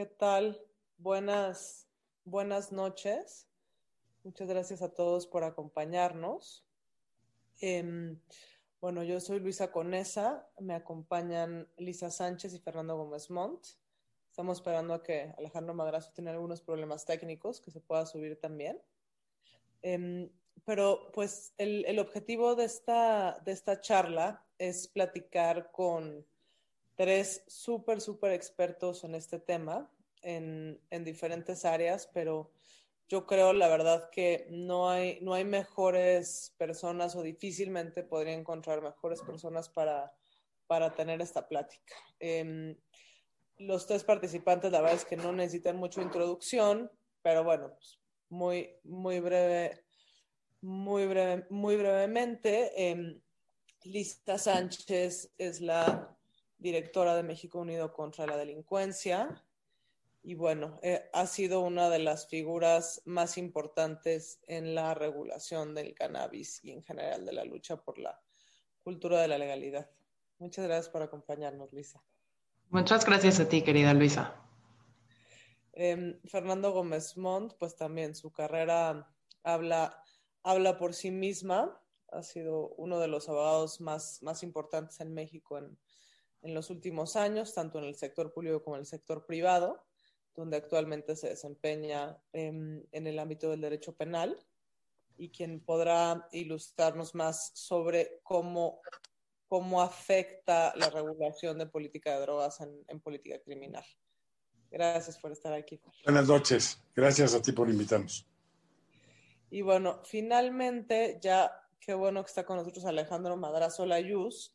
¿qué tal? Buenas, buenas noches. Muchas gracias a todos por acompañarnos. Em, bueno, yo soy Luisa Conesa, me acompañan Lisa Sánchez y Fernando Gómez Montt. Estamos esperando a que Alejandro Madrazo tiene algunos problemas técnicos, que se pueda subir también. Em, pero pues el, el, objetivo de esta, de esta charla es platicar con tres súper, súper expertos en este tema, en, en, diferentes áreas, pero yo creo, la verdad, que no hay, no hay mejores personas o difícilmente podría encontrar mejores personas para, para tener esta plática. Eh, los tres participantes, la verdad es que no necesitan mucha introducción, pero bueno, pues muy, muy breve, muy breve, muy brevemente. Eh, Lista Sánchez es la directora de México Unido contra la Delincuencia. Y bueno, eh, ha sido una de las figuras más importantes en la regulación del cannabis y en general de la lucha por la cultura de la legalidad. Muchas gracias por acompañarnos, Lisa. Muchas gracias a ti, querida Luisa. Eh, Fernando Gómez Montt, pues también su carrera habla, habla por sí misma. Ha sido uno de los abogados más, más importantes en México en, en los últimos años, tanto en el sector público como en el sector privado, donde actualmente se desempeña en, en el ámbito del derecho penal y quien podrá ilustrarnos más sobre cómo, cómo afecta la regulación de política de drogas en, en, política criminal. Gracias por estar aquí. Buenas noches. Gracias a ti por invitarnos. Y bueno, finalmente, ya qué bueno que está con nosotros Alejandro Madrazo Layuz.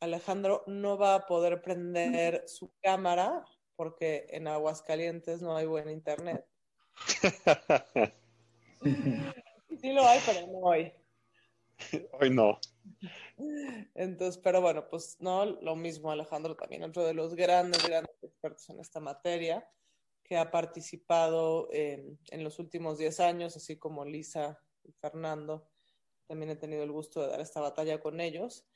Alejandro no va a poder prender su cámara porque en Aguascalientes no hay buen internet. sí lo hay, pero no hoy. Hoy no. Entonces, pero bueno, pues no, lo mismo Alejandro también, otro de los grandes, grandes expertos en esta materia, que ha participado eh, en los últimos 10 años, así como Lisa y Fernando. También he tenido el gusto de dar esta batalla con ellos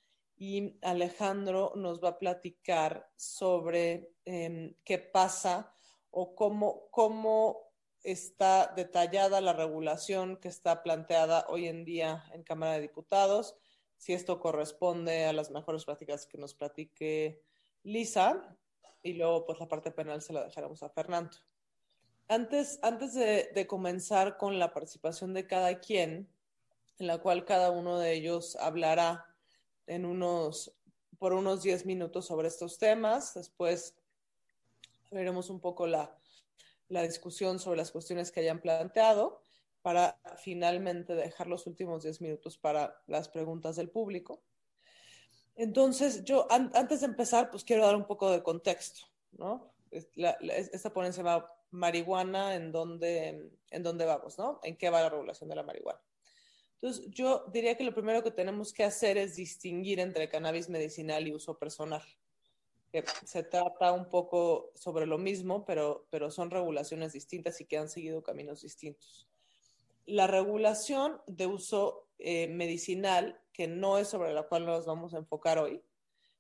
y Alejandro nos va a platicar sobre eh, qué pasa o cómo, cómo está detallada la regulación que está planteada hoy en día en Cámara de Diputados, si esto corresponde a las mejores prácticas que nos platique Lisa y luego pues la parte penal se la dejaremos a Fernando. Antes, antes de, de comenzar con la participación de cada quien, en la cual cada uno de ellos hablará en unos, por unos 10 minutos sobre estos temas. Después veremos un poco la, la discusión sobre las cuestiones que hayan planteado para finalmente dejar los últimos 10 minutos para las preguntas del público. Entonces, yo an antes de empezar, pues quiero dar un poco de contexto, ¿no? La, la, esta ponencia va marihuana, ¿en dónde, ¿en dónde vamos, no? ¿En qué va la regulación de la marihuana? Entonces, yo diría que lo primero que tenemos que hacer es distinguir entre cannabis medicinal y uso personal. Que se trata un poco sobre lo mismo, pero, pero son regulaciones distintas y que han seguido caminos distintos. La regulación de uso eh, medicinal, que no es sobre la cual nos vamos a enfocar hoy,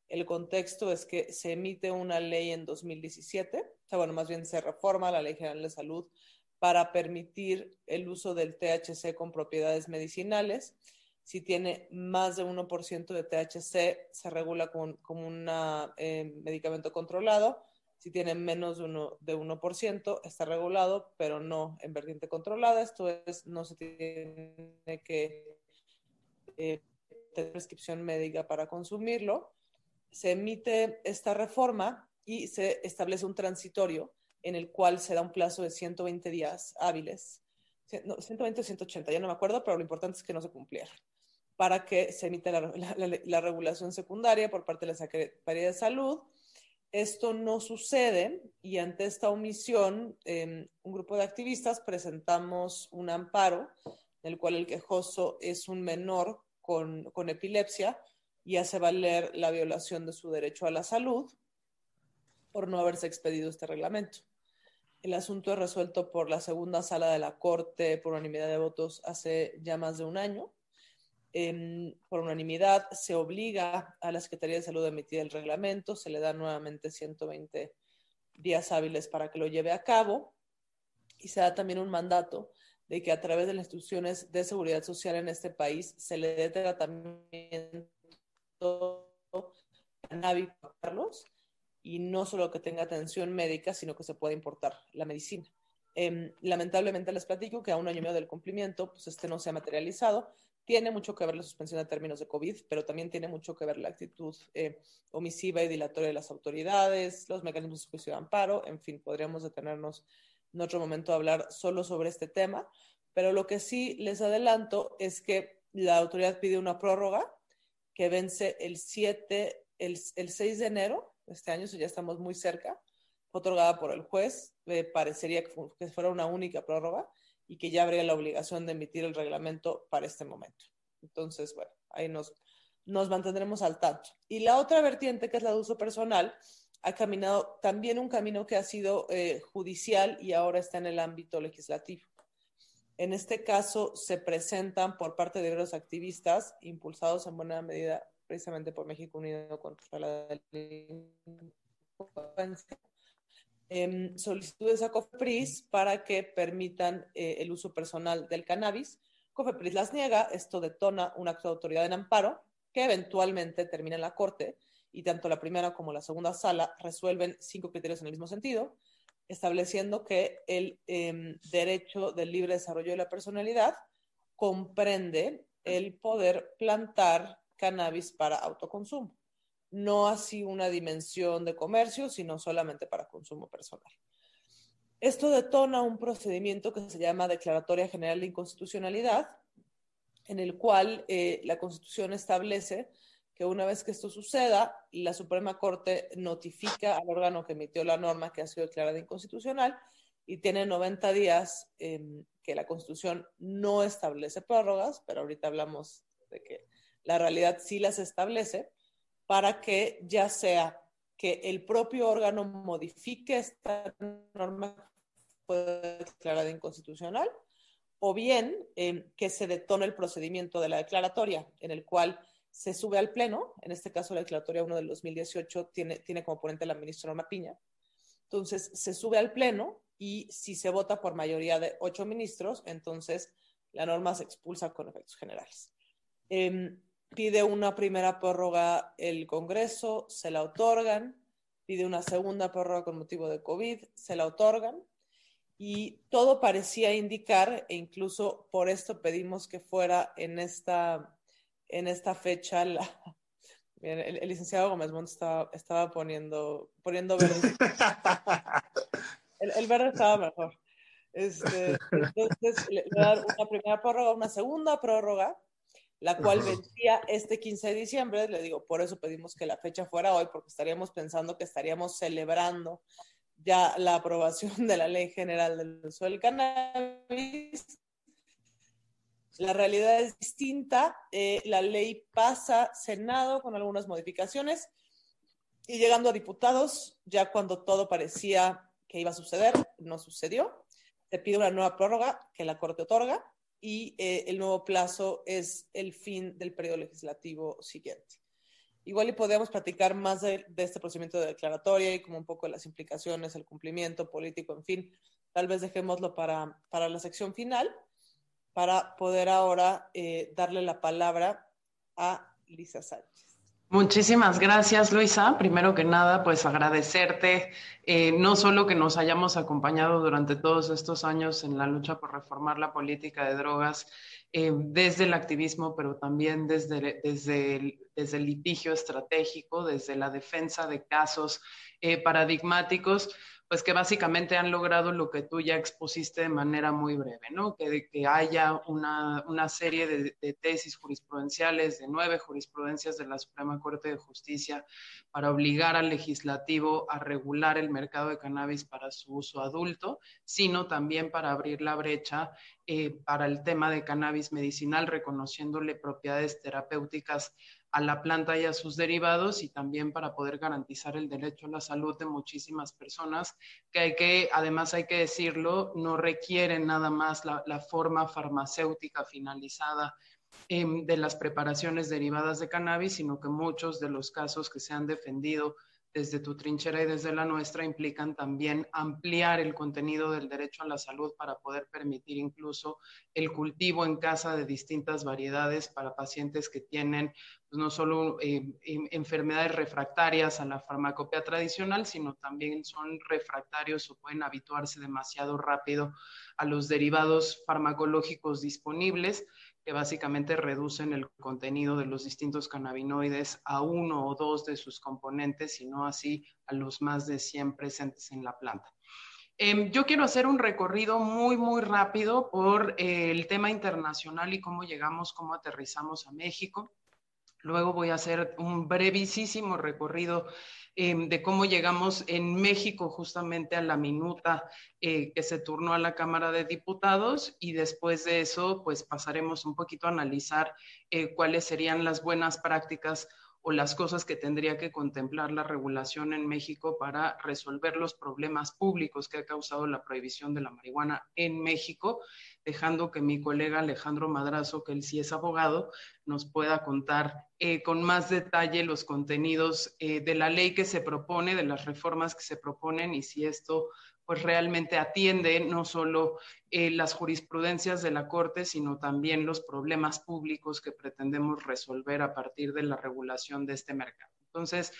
el contexto es que se emite una ley en 2017, o sea, bueno, más bien se reforma la Ley General de Salud para permitir el uso del THC con propiedades medicinales. Si tiene más de 1% de THC, se regula como, como un eh, medicamento controlado. Si tiene menos de 1%, de 1%, está regulado, pero no en vertiente controlada. Esto es, no se tiene que eh, tener prescripción médica para consumirlo. Se emite esta reforma y se establece un transitorio en el cual se da un plazo de 120 días hábiles, no, 120 o 180, ya no me acuerdo, pero lo importante es que no se cumpliera, para que se emita la, la, la, la regulación secundaria por parte de la Secretaría de Salud. Esto no sucede y ante esta omisión, eh, un grupo de activistas presentamos un amparo en el cual el quejoso es un menor con, con epilepsia y hace valer la violación de su derecho a la salud por no haberse expedido este reglamento. El asunto es resuelto por la segunda sala de la Corte por unanimidad de votos hace ya más de un año. Eh, por unanimidad se obliga a la Secretaría de Salud a emitir el reglamento, se le da nuevamente 120 días hábiles para que lo lleve a cabo y se da también un mandato de que a través de las instituciones de seguridad social en este país se le dé tratamiento cannabis y no solo que tenga atención médica, sino que se pueda importar la medicina. Eh, lamentablemente les platico que a un año y medio del cumplimiento, pues este no se ha materializado. Tiene mucho que ver la suspensión de términos de COVID, pero también tiene mucho que ver la actitud eh, omisiva y dilatoria de las autoridades, los mecanismos de juicio de amparo, en fin, podríamos detenernos en otro momento a hablar solo sobre este tema, pero lo que sí les adelanto es que la autoridad pide una prórroga que vence el 7, el, el 6 de enero este año, ya estamos muy cerca, fue otorgada por el juez, eh, parecería que, fuera una única prórroga y que ya habría la obligación de emitir el reglamento para este momento. Entonces, bueno, ahí nos, nos mantendremos al tanto. Y la otra vertiente, que es la de uso personal, ha caminado también un camino que ha sido eh, judicial y ahora está en el ámbito legislativo. En este caso, se presentan por parte de los activistas, impulsados en buena medida precisamente por México Unido contra la delincuencia, eh, solicitudes a COFEPRIS para que permitan eh, el uso personal del cannabis. COFEPRIS las niega, esto detona un acto de autoridad en amparo que eventualmente termina en la Corte y tanto la primera como la segunda sala resuelven cinco criterios en el mismo sentido, estableciendo que el eh, derecho del libre desarrollo de la personalidad comprende el poder plantar cannabis para autoconsumo no así una dimensión de comercio, sino solamente para consumo personal. Esto detona un procedimiento que se llama Declaratoria General de Inconstitucionalidad, en el cual eh, la Constitución establece que una vez que esto suceda, la Suprema Corte notifica al órgano que emitió la norma que ha sido declarada inconstitucional y tiene 90 días eh, que la Constitución no establece prórrogas, pero ahorita hablamos de que la realidad sí las establece para que ya sea que el propio órgano modifique esta norma declarada inconstitucional, o bien eh, que se detone el procedimiento de la declaratoria, en el cual se sube al Pleno, en este caso la declaratoria 1 del 2018 tiene, tiene como ponente la ministra Norma Piña, entonces se sube al Pleno y si se vota por mayoría de ocho ministros, entonces la norma se expulsa con efectos generales. Eh, pide una primera prórroga el Congreso, se la otorgan, pide una segunda prórroga con motivo de COVID, se la otorgan y todo parecía indicar, e incluso por esto pedimos que fuera en esta, en esta fecha la, el, licenciado Gómez Montt estaba, estaba, poniendo, poniendo verde. El, verde estaba mejor. Este, entonces, le, le dar una primera prórroga, una segunda prórroga, la cual vencía este 15 de diciembre. Le digo, por eso pedimos que la fecha fuera hoy, porque estaríamos pensando que estaríamos celebrando ya la aprobación de la Ley General del Uso del Cannabis. La realidad es distinta. Eh, la ley pasa Senado con algunas modificaciones y llegando a diputados, ya cuando todo parecía que iba a suceder, no sucedió. Se pide una nueva prórroga que la Corte otorga y eh, el nuevo plazo es el fin del periodo legislativo siguiente. Igual y podríamos platicar más de, de, este procedimiento de declaratoria y como un poco las implicaciones, el cumplimiento político, en fin, tal vez dejémoslo para, para la sección final, para poder ahora eh, darle la palabra a Lisa Sánchez. Muchísimas gracias, Luisa. Primero que nada, pues agradecerte eh, no solo que nos hayamos acompañado durante todos estos años en la lucha por reformar la política de drogas eh, desde el activismo, pero también desde, desde, el, desde litigio estratégico, desde la defensa de casos eh, paradigmáticos, pues que básicamente han logrado lo que tú ya expusiste de manera muy breve, ¿no? Que, haya una, una serie de, de, tesis jurisprudenciales, de nueve jurisprudencias de la Suprema Corte de Justicia para obligar al legislativo a regular el mercado de cannabis para su uso adulto, sino también para abrir la brecha eh, para el tema de cannabis medicinal, reconociéndole propiedades terapéuticas a la planta y a sus derivados y también para poder garantizar el derecho a la salud de muchísimas personas que hay que, además hay que decirlo, no requieren nada más la, forma farmacéutica finalizada eh, de las preparaciones derivadas de cannabis, sino que muchos de los casos que se han defendido desde tu trinchera y desde la nuestra implican también ampliar el contenido del derecho a la salud para poder permitir incluso el cultivo en casa de distintas variedades para pacientes que tienen pues, no solo eh, enfermedades refractarias a la farmacopea tradicional, sino también son refractarios o pueden habituarse demasiado rápido a los derivados farmacológicos disponibles que básicamente reducen el contenido de los distintos cannabinoides a uno o dos de sus componentes, y no así a los más de 100 presentes en la planta. Em, yo quiero hacer un recorrido muy, muy rápido por eh, el tema internacional y cómo llegamos, cómo aterrizamos a México. Luego voy a hacer un brevísimo recorrido Em, de cómo llegamos en México justamente a la minuta eh, que se turnó a la Cámara de Diputados y después de eso pues pasaremos un poquito a analizar eh, cuáles serían las buenas prácticas o las cosas que tendría que contemplar la regulación en México para resolver los problemas públicos que ha causado la prohibición de la marihuana en México dejando que mi colega Alejandro Madrazo, que él sí es abogado, nos pueda contar eh, con más detalle los contenidos eh, de la ley que se propone, de las reformas que se proponen y si esto pues realmente atiende no solo eh, las jurisprudencias de la Corte, sino también los problemas públicos que pretendemos resolver a partir de la regulación de este mercado. Entonces,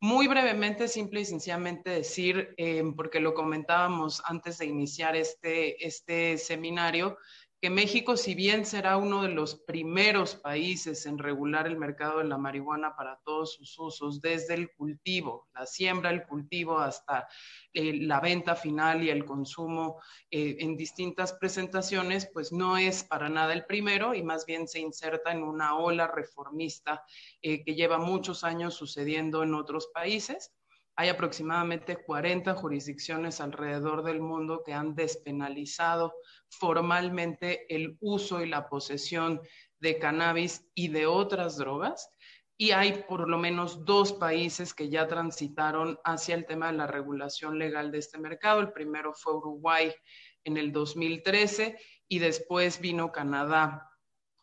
muy brevemente, simple y sencillamente decir, eh, porque lo comentábamos antes de iniciar este, este seminario, que México, si bien será uno de los primeros países en regular el mercado de la marihuana para todos sus usos, desde el cultivo, la siembra, el cultivo, hasta eh, la venta final y el consumo eh, en distintas presentaciones, pues no es para nada el primero y más bien se inserta en una ola reformista eh, que lleva muchos años sucediendo en otros países hay aproximadamente 40 jurisdicciones alrededor del mundo que han despenalizado formalmente el uso y la posesión de cannabis y de otras drogas. Y hay por lo menos dos países que ya transitaron hacia el tema de la regulación legal de este mercado. El primero fue Uruguay en el 2013 y después vino Canadá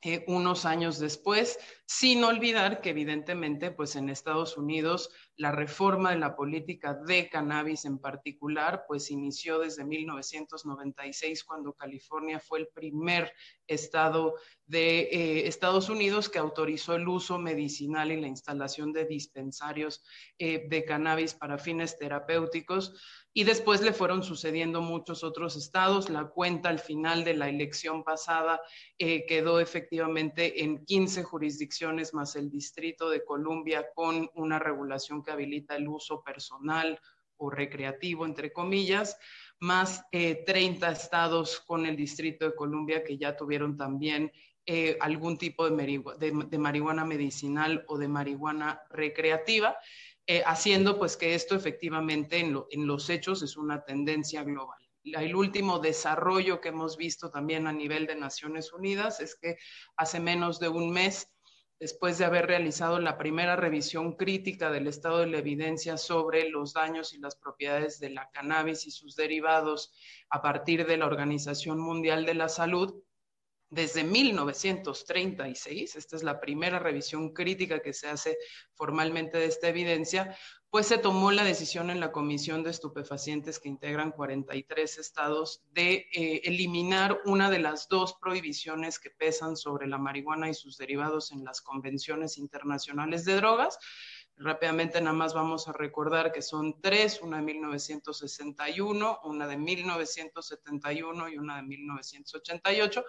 eh, unos años después, sin olvidar que evidentemente, pues en Estados Unidos, la reforma de la política de cannabis en particular, pues inició desde 1996, cuando California fue el primer estado de eh, Estados Unidos que autorizó el uso medicinal y la instalación de dispensarios eh, de cannabis para fines terapéuticos y después le fueron sucediendo muchos otros estados. La cuenta al final de la elección pasada eh, quedó efectivamente en 15 jurisdicciones más el Distrito de Columbia con una regulación que habilita el uso personal o recreativo, entre comillas, más 30 eh, estados con el Distrito de Columbia que ya tuvieron también eh, algún tipo de marihuana medicinal o de marihuana recreativa. Eh, haciendo pues que esto efectivamente en, los hechos es una tendencia global. El último desarrollo que hemos visto también a nivel de Naciones Unidas es que hace menos de un mes, después de haber realizado la primera revisión crítica del estado de la evidencia sobre los daños y las propiedades de la cannabis y sus derivados a partir de la Organización Mundial de la Salud, desde 1936, esta es la primera revisión crítica que se hace formalmente de esta evidencia, pues se tomó la decisión en la Comisión de Estupefacientes que integran 43 estados de eh, eliminar una de las dos prohibiciones que pesan sobre la marihuana y sus derivados en las convenciones internacionales de drogas, Rápidamente nada más vamos a recordar que son tres, una de 1961, una de 1971 y una de 1988,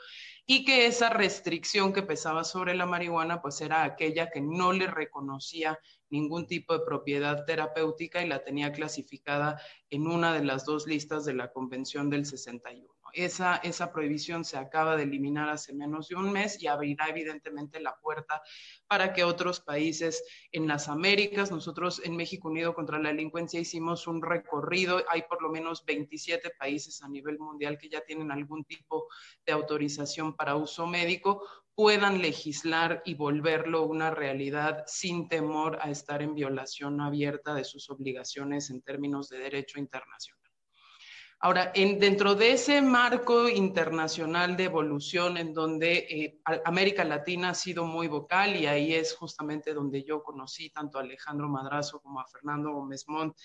y que esa restricción que pesaba sobre la marihuana pues era aquella que no le reconocía ningún tipo de propiedad terapéutica y la tenía clasificada en una de las dos listas de la Convención del 61. Esa, esa prohibición se acaba de eliminar hace menos de un mes y abrirá evidentemente la puerta para que otros países en las Américas, nosotros en México Unido contra la Delincuencia hicimos un recorrido, hay por lo menos 27 países a nivel mundial que ya tienen algún tipo de autorización para uso médico, puedan legislar y volverlo una realidad sin temor a estar en violación abierta de sus obligaciones en términos de derecho internacional. Ahora, en, dentro de ese marco internacional de evolución en donde eh, América Latina ha sido muy vocal y ahí es justamente donde yo conocí tanto a Alejandro Madrazo como a Fernando Gómez Montt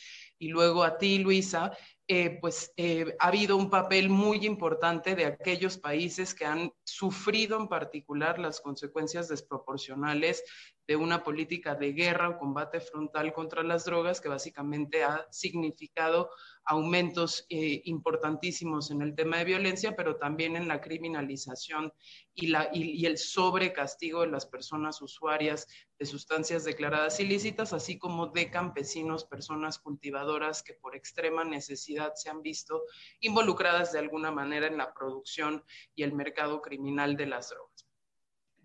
y luego a ti, Luisa, eh, pues eh, ha habido un papel muy importante de aquellos países que han sufrido en particular las consecuencias desproporcionales de una política de guerra o combate frontal contra las drogas que básicamente ha significado aumentos eh, importantísimos en el tema de violencia, pero también en la criminalización y, la, y, el sobrecastigo de las personas usuarias de sustancias declaradas ilícitas, así como de campesinos, personas cultivadoras que por extrema necesidad se han visto involucradas de alguna manera en la producción y el mercado criminal de las drogas.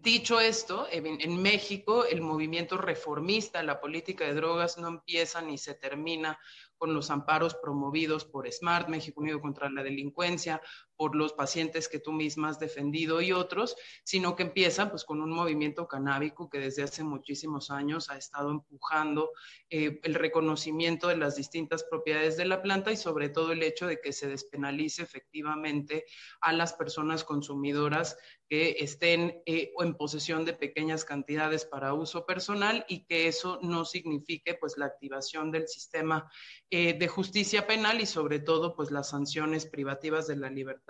Dicho esto, en, México el movimiento reformista, la política de drogas no empieza ni se termina con los amparos promovidos por SMART, México Unido contra la Delincuencia, por los pacientes que tú misma has defendido y otros, sino que empieza pues con un movimiento canábico que desde hace muchísimos años ha estado empujando eh, el reconocimiento de las distintas propiedades de la planta y sobre todo el hecho de que se despenalice efectivamente a las personas consumidoras que estén eh, en posesión de pequeñas cantidades para uso personal y que eso no signifique pues la activación del sistema eh, de justicia penal y sobre todo pues las sanciones privativas de la libertad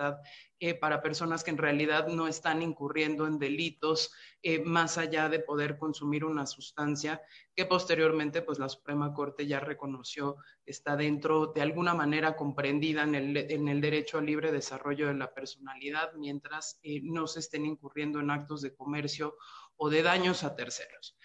eh, para personas que en realidad no están incurriendo en delitos eh, más allá de poder consumir una sustancia que posteriormente pues la Suprema Corte ya reconoció está dentro de alguna manera comprendida en el, en el derecho al libre desarrollo de la personalidad mientras no se estén incurriendo en actos de comercio o de daños a terceros.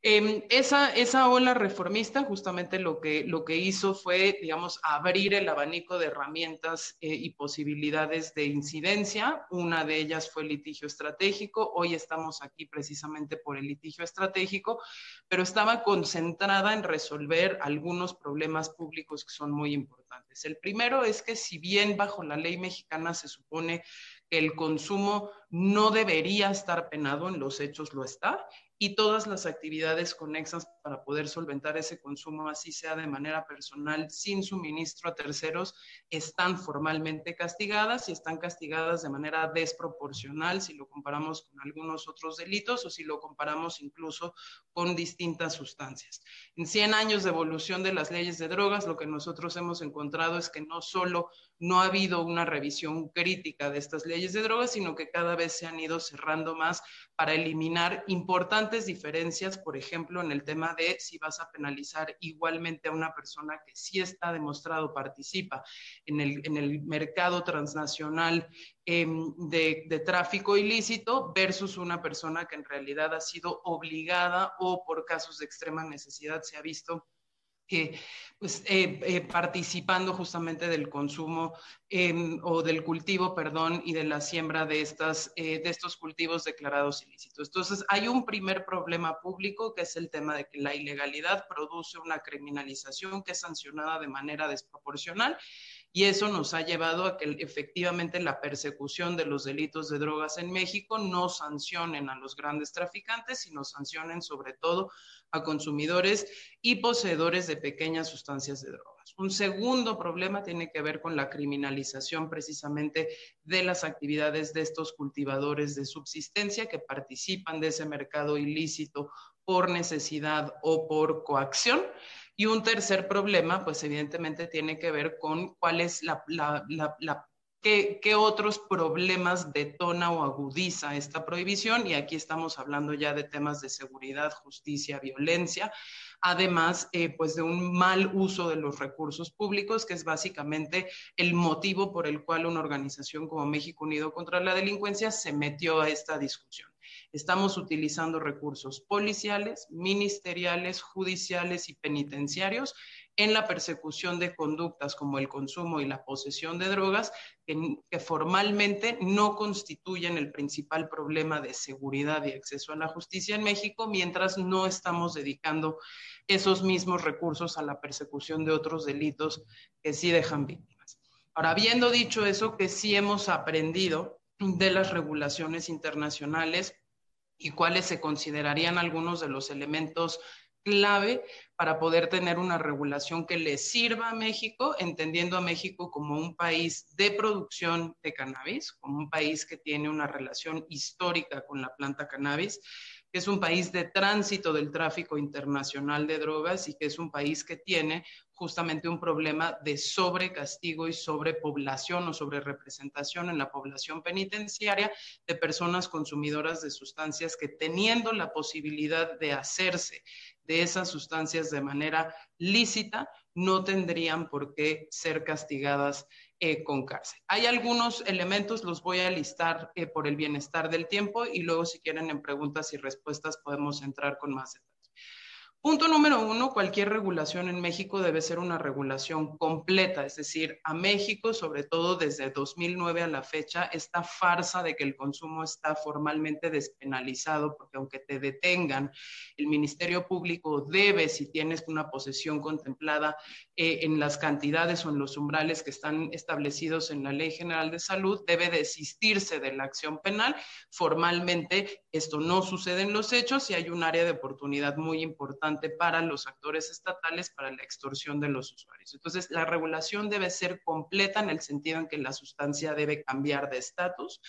Em, esa, esa ola reformista justamente lo que, lo que hizo fue, digamos, abrir el abanico de herramientas eh, y posibilidades de incidencia. Una de ellas fue el litigio estratégico. Hoy estamos aquí precisamente por el litigio estratégico, pero estaba concentrada en resolver algunos problemas públicos que son muy importantes. El primero es que si bien bajo la ley mexicana se supone que el consumo no debería estar penado, en los hechos lo está, y todas las actividades conexas para poder solventar ese consumo, así sea de manera personal, sin suministro a terceros, están formalmente castigadas y están castigadas de manera desproporcional si lo comparamos con algunos otros delitos o si lo comparamos incluso con distintas sustancias. En 100 años de evolución de las leyes de drogas, lo que nosotros hemos encontrado es que no solo no ha habido una revisión crítica de estas leyes de drogas, sino que cada vez se han ido cerrando más para eliminar importantes diferencias, por ejemplo, en el tema de si vas a penalizar igualmente a una persona que sí está demostrado participa en el, en el mercado transnacional em, de, de tráfico ilícito versus una persona que en realidad ha sido obligada o por casos de extrema necesidad se ha visto pues, eh, eh, participando justamente del consumo em, o del cultivo, perdón, y de la siembra de, estas, eh, de estos cultivos declarados ilícitos. Entonces, hay un primer problema público que es el tema de que la ilegalidad produce una criminalización que es sancionada de manera desproporcional y eso nos ha llevado a que efectivamente la persecución de los delitos de drogas en México no sancionen a los grandes traficantes, sino sancionen sobre todo a consumidores y poseedores de pequeñas sustancias de drogas. Un segundo problema tiene que ver con la criminalización precisamente de las actividades de estos cultivadores de subsistencia que participan de ese mercado ilícito por necesidad o por coacción y un tercer problema, pues evidentemente tiene que ver con cuál es la, qué, qué, otros problemas detona o agudiza esta prohibición. Y aquí estamos hablando ya de temas de seguridad, justicia, violencia, además eh, pues de un mal uso de los recursos públicos, que es básicamente el motivo por el cual una organización como México Unido contra la Delincuencia se metió a esta discusión. Estamos utilizando recursos policiales, ministeriales, judiciales y penitenciarios en la persecución de conductas como el consumo y la posesión de drogas que, formalmente no constituyen el principal problema de seguridad y acceso a la justicia en México, mientras no estamos dedicando esos mismos recursos a la persecución de otros delitos que sí dejan víctimas. Ahora, habiendo dicho eso, que sí hemos aprendido de las regulaciones internacionales y cuáles se considerarían algunos de los elementos clave para poder tener una regulación que le sirva a México, entendiendo a México como un país de producción de cannabis, como un país que tiene una relación histórica con la planta cannabis, que es un país de tránsito del tráfico internacional de drogas y que es un país que tiene justamente un problema de sobrecastigo y sobrepoblación o sobrerepresentación en la población penitenciaria de personas consumidoras de sustancias que teniendo la posibilidad de hacerse de esas sustancias de manera lícita, no tendrían por qué ser castigadas eh, con cárcel. Hay algunos elementos, los voy a listar eh, por el bienestar del tiempo y luego si quieren en preguntas y respuestas podemos entrar con más detalle. Punto número uno, cualquier regulación en México debe ser una regulación completa, es decir, a México, sobre todo desde 2009 a la fecha, esta farsa de que el consumo está formalmente despenalizado, porque aunque te detengan, el Ministerio Público debe, si tienes una posesión contemplada eh, en las cantidades o en los umbrales que están establecidos en la Ley General de Salud, debe desistirse de la acción penal. Formalmente esto no sucede en los hechos y hay un área de oportunidad muy importante para los actores estatales para la extorsión de los usuarios. Entonces, la regulación debe ser completa en el sentido en que la sustancia debe cambiar de estatus,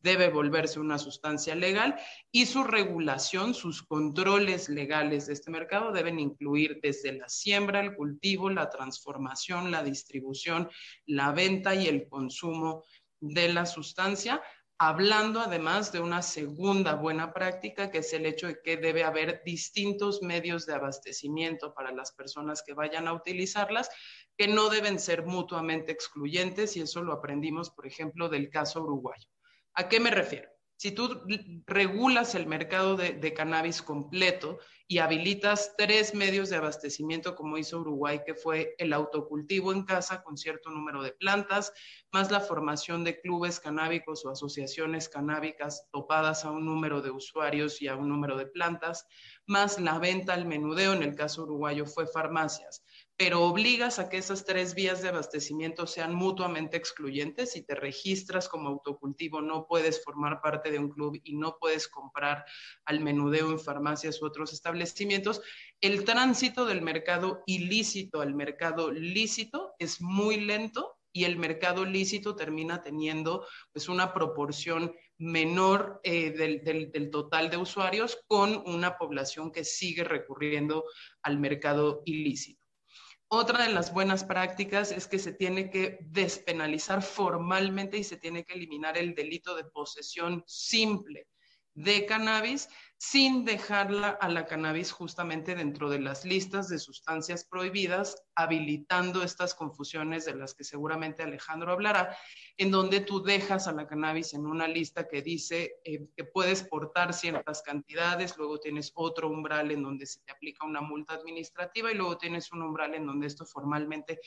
debe volverse una sustancia legal y su regulación, sus controles legales de este mercado deben incluir desde la siembra, el cultivo, la transformación, la distribución, la venta y el consumo de la sustancia hablando además de una segunda buena práctica, que es el hecho de que debe haber distintos medios de abastecimiento para las personas que vayan a utilizarlas, que no deben ser mutuamente excluyentes, y eso lo aprendimos, por ejemplo, del caso uruguayo. ¿A qué me refiero? Si tú regulas el mercado de, cannabis completo y habilitas tres medios de abastecimiento, como hizo Uruguay, que fue el autocultivo en casa con cierto número de plantas, más la formación de clubes canábicos o asociaciones canábicas topadas a un número de usuarios y a un número de plantas, más la venta al menudeo, en el caso uruguayo fue farmacias, pero obligas a que esas tres vías de abastecimiento sean mutuamente excluyentes. Si te registras como autocultivo, no puedes formar parte de un club y no puedes comprar al menudeo en farmacias u otros establecimientos. El tránsito del mercado ilícito al mercado lícito es muy lento y el mercado lícito termina teniendo pues una proporción menor eh, del, del, total de usuarios con una población que sigue recurriendo al mercado ilícito. Otra de las buenas prácticas es que se tiene que despenalizar formalmente y se tiene que eliminar el delito de posesión simple de cannabis sin dejarla a la cannabis justamente dentro de las listas de sustancias prohibidas, habilitando estas confusiones de las que seguramente Alejandro hablará, en donde tú dejas a la cannabis en una lista que dice eh, que puedes portar ciertas cantidades, luego tienes otro umbral en donde se te aplica una multa administrativa y luego tienes un umbral en donde esto formalmente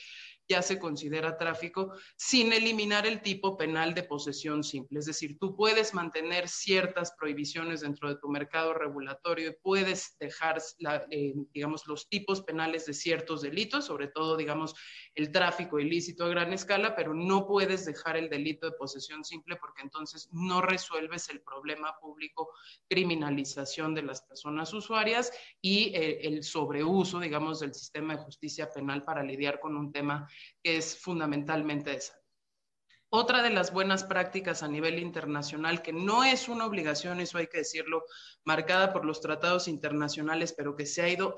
ya se considera tráfico, sin eliminar el tipo penal de posesión simple. Es decir, tú puedes mantener ciertas prohibiciones dentro de tu mercado regulatorio y puedes dejar, eh, digamos, los tipos penales de ciertos delitos, sobre todo, digamos, el tráfico ilícito a gran escala, pero no puedes dejar el delito de posesión simple porque entonces no resuelves el problema público, criminalización de las personas usuarias y eh, el sobreuso, digamos, del sistema de justicia penal para lidiar con un tema que es fundamentalmente de. Otra de las buenas prácticas a nivel internacional, que no es una obligación, eso hay que decirlo, marcada por los tratados internacionales, pero que se ha ido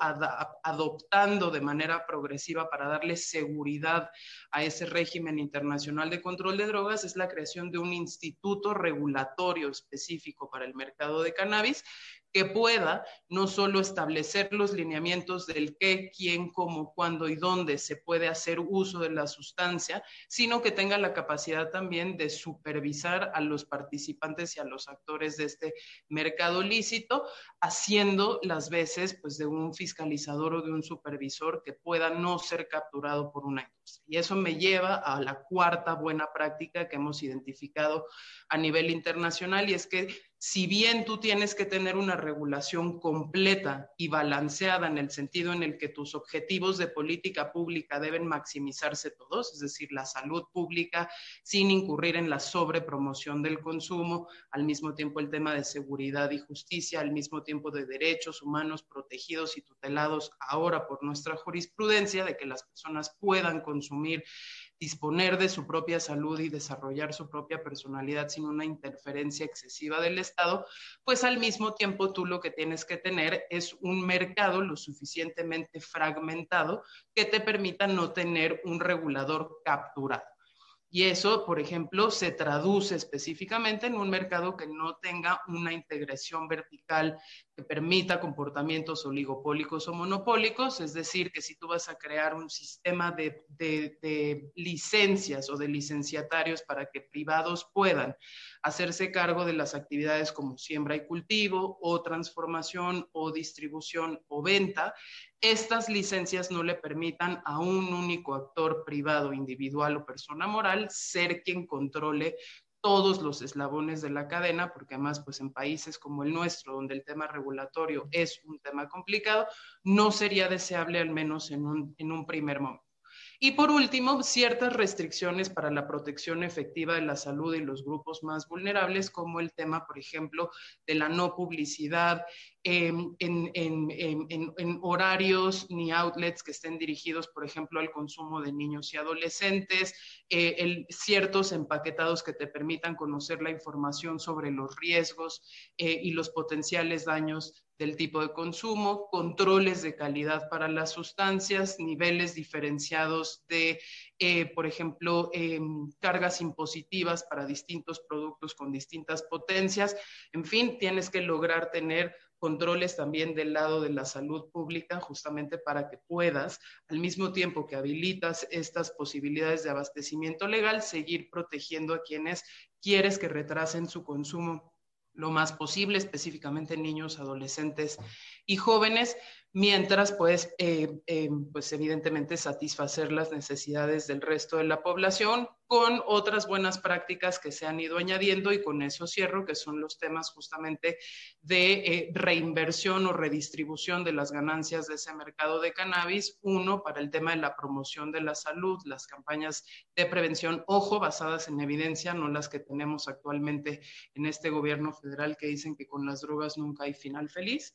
adoptando de manera progresiva para darle seguridad a ese régimen internacional de control de drogas, es la creación de un instituto regulatorio específico para el mercado de cannabis que pueda no solo establecer los lineamientos del qué, quién, cómo, cuándo y dónde se puede hacer uso de la sustancia, sino que tenga la capacidad también de supervisar a los participantes y a los actores de este mercado lícito, haciendo las veces pues, de un fiscalizador o de un supervisor que pueda no ser capturado por una industria. Y eso me lleva a la cuarta buena práctica que hemos identificado a nivel internacional y es que si bien tú tienes que tener una regulación completa y balanceada en el sentido en el que tus objetivos de política pública deben maximizarse todos, es decir, la salud pública sin incurrir en la sobrepromoción del consumo, al mismo tiempo el tema de seguridad y justicia, al mismo tiempo de derechos humanos protegidos y tutelados ahora por nuestra jurisprudencia, de que las personas puedan consumir disponer de su propia salud y desarrollar su propia personalidad sin una interferencia excesiva del Estado, pues al mismo tiempo tú lo que tienes que tener es un mercado lo suficientemente fragmentado que te permita no tener un regulador capturado. Y eso, por ejemplo, se traduce específicamente en un mercado que no tenga una integración vertical que permita comportamientos oligopólicos o monopólicos, es decir, que si tú vas a crear un sistema de, de, licencias o de licenciatarios para que privados puedan hacerse cargo de las actividades como siembra y cultivo o transformación o distribución o venta, estas licencias no le permitan a un único actor privado, individual o persona moral ser quien controle todos los eslabones de la cadena, porque además, pues en países como el nuestro, donde el tema regulatorio es un tema complicado, no sería deseable al menos en un, en un primer momento. Y por último, ciertas restricciones para la protección efectiva de la salud y los grupos más vulnerables, como el tema, por ejemplo, de la no publicidad em, en, horarios ni outlets que estén dirigidos, por ejemplo, al consumo de niños y adolescentes, eh, ciertos empaquetados que te permitan conocer la información sobre los riesgos eh, y los potenciales daños del tipo de consumo, controles de calidad para las sustancias, niveles diferenciados de, eh, por ejemplo, em, cargas impositivas para distintos productos con distintas potencias. En fin, tienes que lograr tener controles también del lado de la salud pública, justamente para que puedas, al mismo tiempo que habilitas estas posibilidades de abastecimiento legal, seguir protegiendo a quienes quieres que retrasen su consumo lo más posible, específicamente niños, adolescentes y jóvenes, mientras pues, eh, eh, pues evidentemente satisfacer las necesidades del resto de la población con otras buenas prácticas que se han ido añadiendo y con eso cierro, que son los temas justamente de eh, reinversión o redistribución de las ganancias de ese mercado de cannabis. Uno, para el tema de la promoción de la salud, las campañas de prevención, ojo, basadas en evidencia, no las que tenemos actualmente en este gobierno federal que dicen que con las drogas nunca hay final feliz.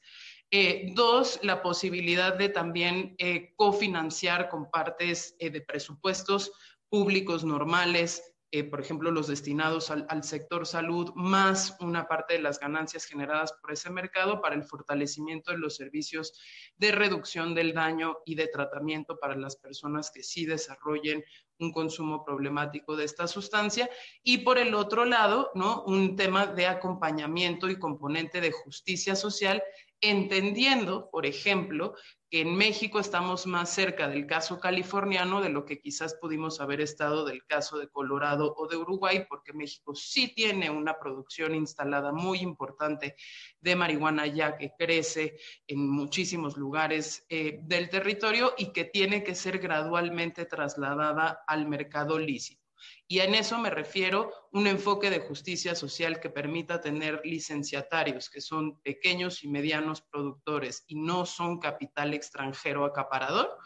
Eh, dos, la posibilidad de también eh, cofinanciar con partes de presupuestos públicos normales, eh, por ejemplo, los destinados al, sector salud, más una parte de las ganancias generadas por ese mercado para el fortalecimiento de los servicios de reducción del daño y de tratamiento para las personas que sí desarrollen un consumo problemático de esta sustancia. Y por el otro lado, ¿no? un tema de acompañamiento y componente de justicia social entendiendo, por ejemplo, que en México estamos más cerca del caso californiano de lo que quizás pudimos haber estado del caso de Colorado o de Uruguay, porque México sí tiene una producción instalada muy importante de marihuana ya que crece en muchísimos lugares eh, del territorio y que tiene que ser gradualmente trasladada al mercado lícito. Y en eso me refiero un enfoque de justicia social que permita tener licenciatarios, que son pequeños y medianos productores y no son capital extranjero acaparador.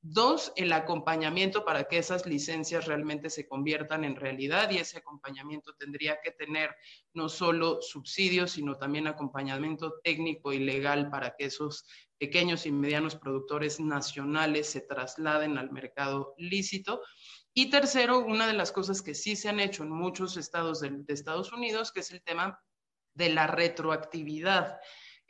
Dos, el acompañamiento para que esas licencias realmente se conviertan en realidad y ese acompañamiento tendría que tener no solo subsidios, sino también acompañamiento técnico y legal para que esos pequeños y medianos productores nacionales se trasladen al mercado lícito. Y tercero, una de las cosas que sí se han hecho en muchos estados de, Estados Unidos, que es el tema de la retroactividad.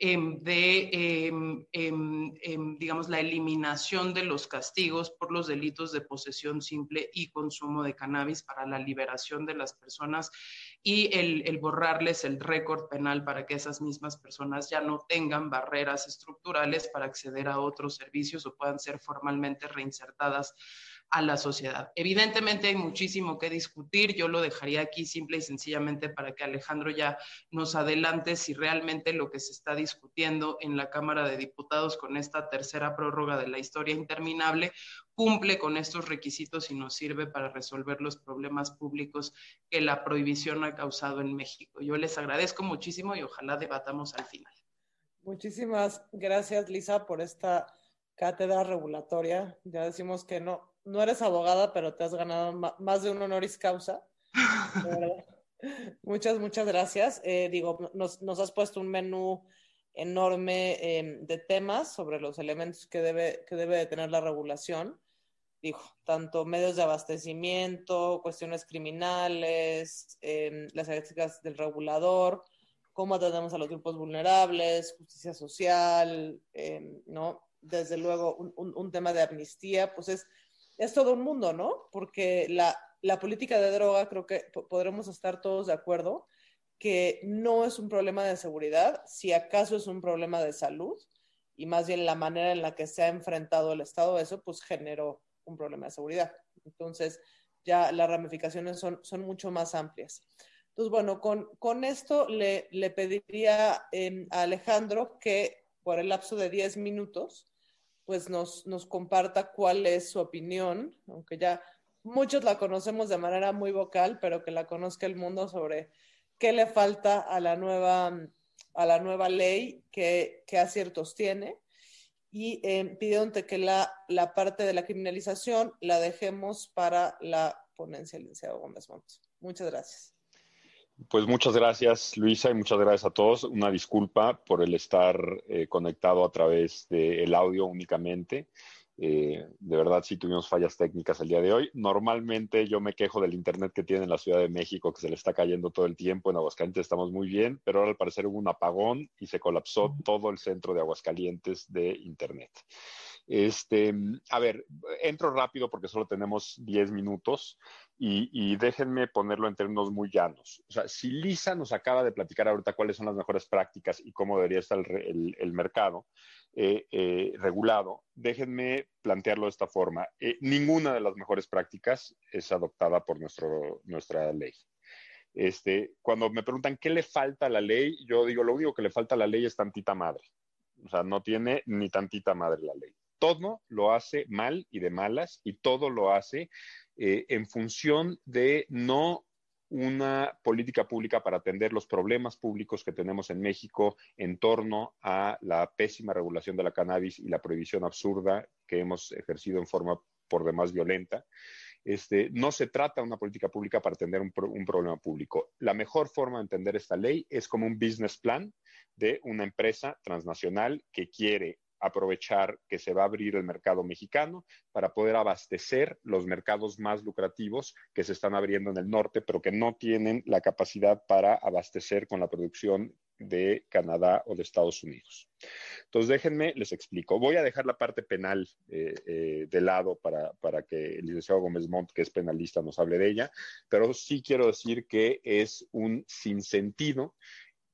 Em, de, em, em, digamos, la eliminación de los castigos por los delitos de posesión simple y consumo de cannabis para la liberación de las personas y el, el borrarles el récord penal para que esas mismas personas ya no tengan barreras estructurales para acceder a otros servicios o puedan ser formalmente reinsertadas a la sociedad. Evidentemente hay muchísimo que discutir, yo lo dejaría aquí simple y sencillamente para que Alejandro ya nos adelante si realmente lo que se está discutiendo en la Cámara de Diputados con esta tercera prórroga de la historia interminable cumple con estos requisitos y nos sirve para resolver los problemas públicos que la prohibición ha causado en México. Yo les agradezco muchísimo y ojalá debatamos al final. Muchísimas gracias, Lisa, por esta cátedra regulatoria. Ya decimos que no, no eres abogada, pero te has ganado más de un honoris causa. muchas, muchas gracias. Eh, digo, nos, nos, has puesto un menú enorme eh, de temas sobre los elementos que debe, que debe de tener la regulación. Digo, tanto medios de abastecimiento, cuestiones criminales, eh, las características del regulador, cómo atendemos a los grupos vulnerables, justicia social, ¿no? Desde luego, un, un, un tema de amnistía, pues es es todo un mundo, ¿no? Porque la, la política de droga, creo que podremos estar todos de acuerdo, que no es un problema de seguridad, si acaso es un problema de salud, y más bien la manera en la que se ha enfrentado el Estado a eso, pues generó un problema de seguridad. Entonces, ya las ramificaciones son, son mucho más amplias. Entonces, bueno, con, con esto le, le pediría eh, a Alejandro que por el lapso de 10 minutos pues nos, nos comparta cuál es su opinión, aunque ya muchos la conocemos de manera muy vocal, pero que la conozca el mundo sobre qué le falta a la nueva, a la nueva ley, qué, qué aciertos tiene. Y eh, pidiéndote que la, la parte de la criminalización la dejemos para la ponencia del licenciado Gómez Montes. Muchas gracias. Pues muchas gracias, Luisa, y muchas gracias a todos. Una disculpa por el estar eh, conectado a través del audio únicamente. Eh, de verdad, sí tuvimos fallas técnicas el día de hoy. Normalmente yo me quejo del internet que tiene en la Ciudad de México, que se le está cayendo todo el tiempo. En Aguascalientes estamos muy bien, pero ahora al parecer hubo un apagón y se colapsó todo el centro de Aguascalientes de internet. Este, a ver, entro rápido porque solo tenemos 10 minutos y, déjenme ponerlo en términos muy llanos. O sea, si Lisa nos acaba de platicar ahorita cuáles son las mejores prácticas y cómo debería estar el, el, el mercado eh, eh, regulado, déjenme plantearlo de esta forma. Eh, ninguna de las mejores prácticas es adoptada por nuestro, nuestra ley. Este, cuando me preguntan qué le falta a la ley, yo digo, lo único que le falta a la ley es tantita madre. O sea, no tiene ni tantita madre la ley todo lo hace mal y de malas y todo lo hace eh, en función de no una política pública para atender los problemas públicos que tenemos en México en torno a la pésima regulación de la cannabis y la prohibición absurda que hemos ejercido en forma por demás violenta. Este, no se trata de una política pública para atender un, un, problema público. La mejor forma de entender esta ley es como un business plan de una empresa transnacional que quiere aprovechar que se va a abrir el mercado mexicano para poder abastecer los mercados más lucrativos que se están abriendo en el norte, pero que no tienen la capacidad para abastecer con la producción de Canadá o de Estados Unidos. Entonces, déjenme, les explico. Voy a dejar la parte penal eh, eh, de lado para, para, que el licenciado Gómez Montt, que es penalista, nos hable de ella, pero sí quiero decir que es un sinsentido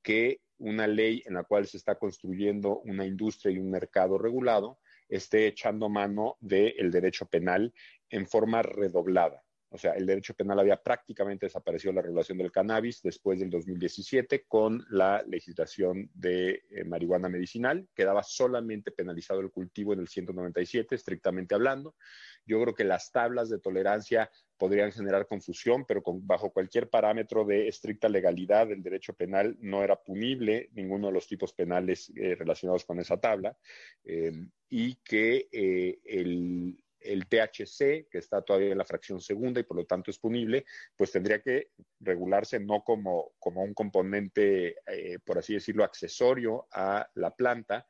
que una ley en la cual se está construyendo una industria y un mercado regulado esté echando mano del derecho penal en forma redoblada. O sea, el derecho penal había prácticamente desaparecido la regulación del cannabis después del 2017 con la legislación de eh, marihuana medicinal. Quedaba solamente penalizado el cultivo en el 197, estrictamente hablando. Yo creo que las tablas de tolerancia podrían generar confusión, pero bajo cualquier parámetro de estricta legalidad del derecho penal no era punible ninguno de los tipos penales eh, relacionados con esa tabla eh, y que el, el THC, que está todavía en la fracción segunda y por lo tanto es punible, pues tendría que regularse no como, como un componente, eh, por así decirlo, accesorio a la planta,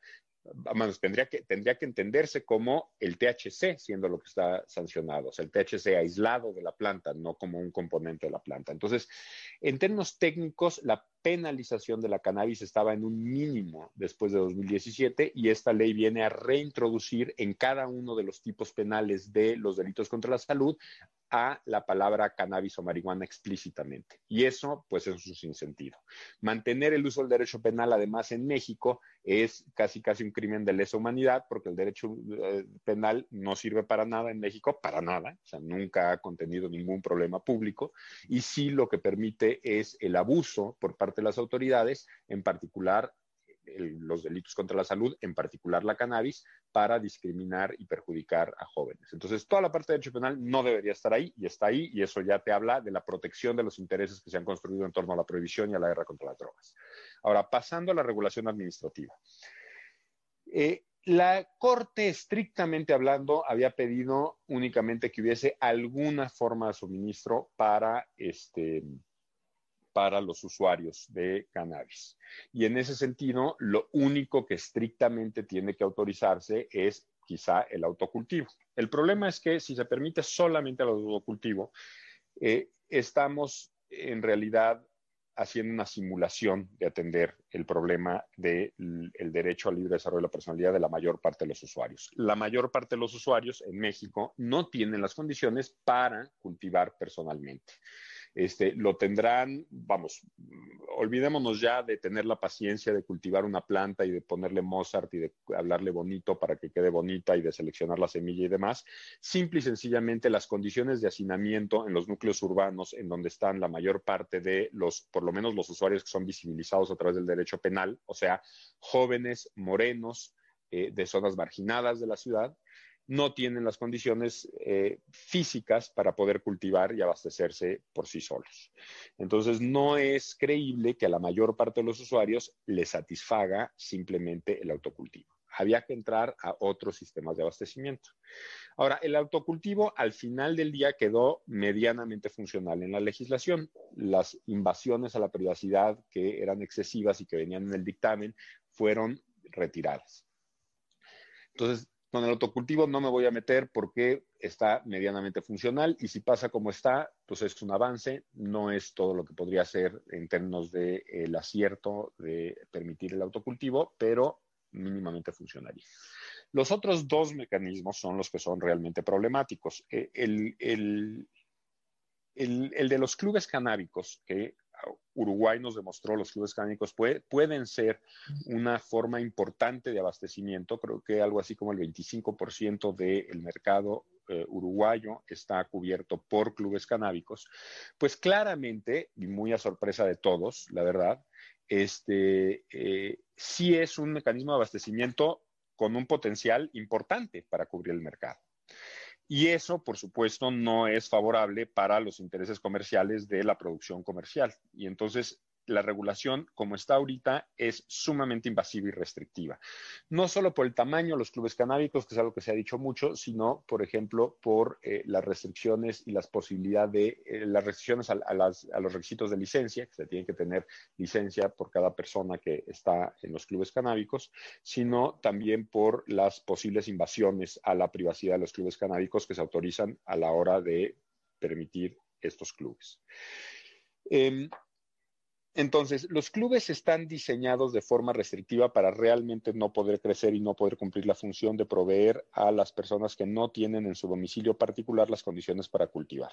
Vamos, tendría que, tendría que entenderse como el THC siendo lo que está sancionado, o sea, el THC aislado de la planta, no como un componente de la planta. Entonces, en términos técnicos, la penalización de la cannabis estaba en un mínimo después de 2017 y esta ley viene a reintroducir en cada uno de los tipos penales de los delitos contra la salud a la palabra cannabis o marihuana explícitamente. Y eso, pues, es un sinsentido. Mantener el uso del derecho penal, además, en México, es casi, casi un crimen de lesa humanidad, porque el derecho eh, penal no sirve para nada en México, para nada, o sea, nunca ha contenido ningún problema público, y sí lo que permite es el abuso por parte de las autoridades, en particular los delitos contra la salud, en particular la cannabis, para discriminar y perjudicar a jóvenes. Entonces, toda la parte de derecho penal no debería estar ahí y está ahí y eso ya te habla de la protección de los intereses que se han construido en torno a la prohibición y a la guerra contra las drogas. Ahora, pasando a la regulación administrativa. Eh, la Corte, estrictamente hablando, había pedido únicamente que hubiese alguna forma de suministro para este, para los usuarios de cannabis. Y en ese sentido, lo único que estrictamente tiene que autorizarse es quizá el autocultivo. El problema es que si se permite solamente el autocultivo, eh, estamos en realidad haciendo una simulación de atender el problema del derecho al libre desarrollo de la personalidad de la mayor parte de los usuarios. La mayor parte de los usuarios en México no tienen las condiciones para cultivar personalmente. Este, lo tendrán, vamos, olvidémonos ya de tener la paciencia de cultivar una planta y de ponerle Mozart y de hablarle bonito para que quede bonita y de seleccionar la semilla y demás. Simple y sencillamente las condiciones de hacinamiento en los núcleos urbanos en donde están la mayor parte de los, por lo menos los usuarios que son visibilizados a través del derecho penal, o sea, jóvenes, morenos, eh, de zonas marginadas de la ciudad, no tienen las condiciones eh, físicas para poder cultivar y abastecerse por sí solos. Entonces, no es creíble que a la mayor parte de los usuarios les satisfaga simplemente el autocultivo. Había que entrar a otros sistemas de abastecimiento. Ahora, el autocultivo al final del día quedó medianamente funcional en la legislación. Las invasiones a la privacidad que eran excesivas y que venían en el dictamen fueron retiradas. Entonces, con el autocultivo no me voy a meter porque está medianamente funcional y si pasa como está, pues es un avance, no es todo lo que podría ser en términos del de, acierto de permitir el autocultivo, pero mínimamente funcionaría. Los otros dos mecanismos son los que son realmente problemáticos. Eh, el, el, el de los clubes canábicos, que Uruguay nos demostró, los clubes canábicos pueden ser una forma importante de abastecimiento. Creo que algo así como el 25% del mercado eh, uruguayo está cubierto por clubes canábicos. Pues claramente, y muy a sorpresa de todos, la verdad, este, eh, sí es un mecanismo de abastecimiento con un potencial importante para cubrir el mercado. Y eso, por supuesto, no es favorable para los intereses comerciales de la producción comercial. Y entonces la regulación, como está ahorita, es sumamente invasiva y restrictiva. No solo por el tamaño de los clubes canábicos, que es algo que se ha dicho mucho, sino, por ejemplo, por eh, las restricciones y las posibilidades de eh, las restricciones a, los requisitos de licencia, que se tiene que tener licencia por cada persona que está en los clubes canábicos, sino también por las posibles invasiones a la privacidad de los clubes canábicos que se autorizan a la hora de permitir estos clubes. Em, entonces, los clubes están diseñados de forma restrictiva para realmente no poder crecer y no poder cumplir la función de proveer a las personas que no tienen en su domicilio particular las condiciones para cultivar.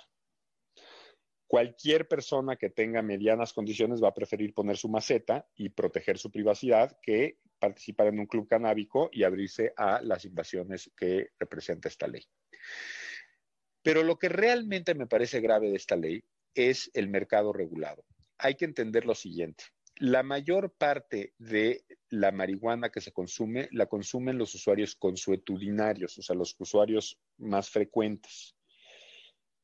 Cualquier persona que tenga medianas condiciones va a preferir poner su maceta y proteger su privacidad que participar en un club canábico y abrirse a las invasiones que representa esta ley. Pero lo que realmente me parece grave de esta ley es el mercado regulado hay que entender lo siguiente. La mayor parte de la marihuana que se consume la consumen los usuarios consuetudinarios, o sea, los usuarios más frecuentes.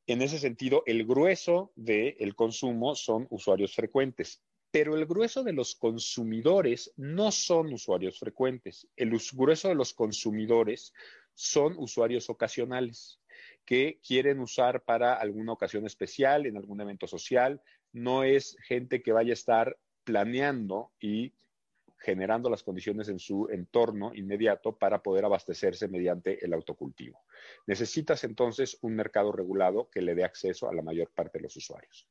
En ese sentido, el grueso del consumo son usuarios frecuentes, pero el grueso de los consumidores no son usuarios frecuentes. El grueso de los consumidores son usuarios ocasionales que quieren usar para alguna ocasión especial, en algún evento social, no es gente que vaya a estar planeando y generando las condiciones en su entorno inmediato para poder abastecerse mediante el autocultivo. Necesitas entonces un mercado regulado que le dé acceso a la mayor parte de los usuarios.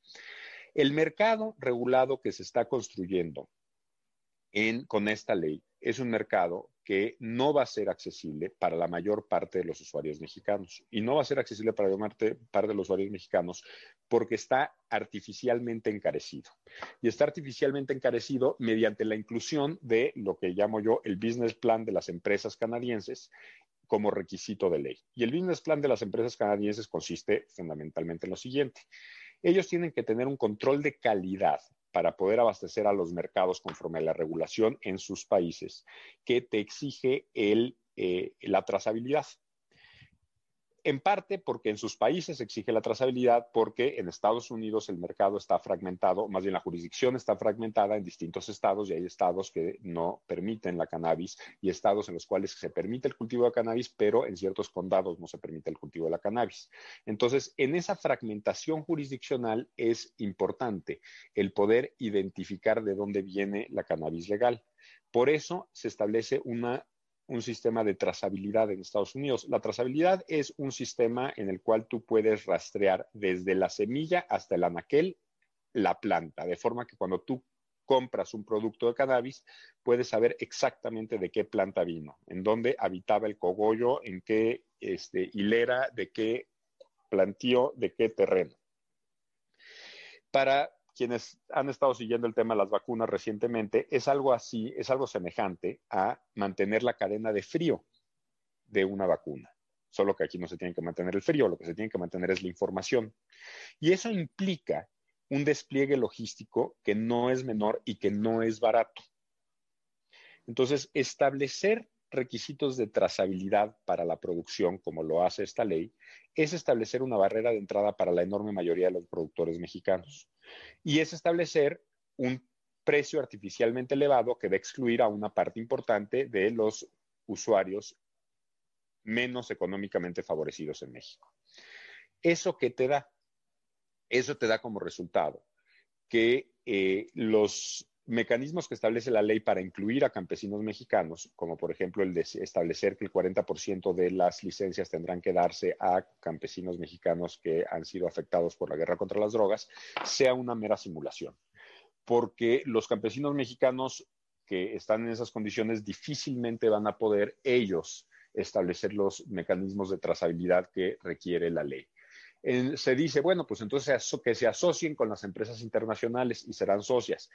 El mercado regulado que se está construyendo con esta ley es un mercado que no va a ser accesible para la mayor parte de los usuarios mexicanos. Y no va a ser accesible para la mayor parte de los usuarios mexicanos porque está artificialmente encarecido. Y está artificialmente encarecido mediante la inclusión de lo que llamo yo el business plan de las empresas canadienses como requisito de ley. Y el business plan de las empresas canadienses consiste fundamentalmente en lo siguiente. Ellos tienen que tener un control de calidad para poder abastecer a los mercados conforme a la regulación en sus países que te exige eh, la trazabilidad. En parte porque en sus países exige la trazabilidad, porque en Estados Unidos el mercado está fragmentado, más bien la jurisdicción está fragmentada en distintos estados y hay estados que no permiten la cannabis y estados en los cuales se permite el cultivo de cannabis, pero en ciertos condados no se permite el cultivo de la cannabis. Entonces, en esa fragmentación jurisdiccional es importante el poder identificar de dónde viene la cannabis legal. Por eso se establece una un sistema de trazabilidad en Estados Unidos. La trazabilidad es un sistema en el cual tú puedes rastrear desde la semilla hasta el anaquel la planta, de forma que cuando tú compras un producto de cannabis, puedes saber exactamente de qué planta vino, en dónde habitaba el cogollo, en qué este, hilera, de qué plantío, de qué terreno. Para quienes han estado siguiendo el tema de las vacunas recientemente, es algo así, es algo semejante a mantener la cadena de frío de una vacuna. Solo que aquí no se tiene que mantener el frío, lo que se tiene que mantener es la información. Y eso implica un despliegue logístico que no es menor y que no es barato. Entonces, establecer requisitos de trazabilidad para la producción, como lo hace esta ley, es establecer una barrera de entrada para la enorme mayoría de los productores mexicanos y es establecer un precio artificialmente elevado que va a excluir a una parte importante de los usuarios menos económicamente favorecidos en México. ¿Eso qué te da? Eso te da como resultado que eh, los mecanismos que establece la ley para incluir a campesinos mexicanos, como por ejemplo el de establecer que el 40% de las licencias tendrán que darse a campesinos mexicanos que han sido afectados por la guerra contra las drogas, sea una mera simulación. Porque los campesinos mexicanos que están en esas condiciones difícilmente van a poder ellos establecer los mecanismos de trazabilidad que requiere la ley. se dice, bueno, pues entonces que se asocien con las empresas internacionales y serán socias.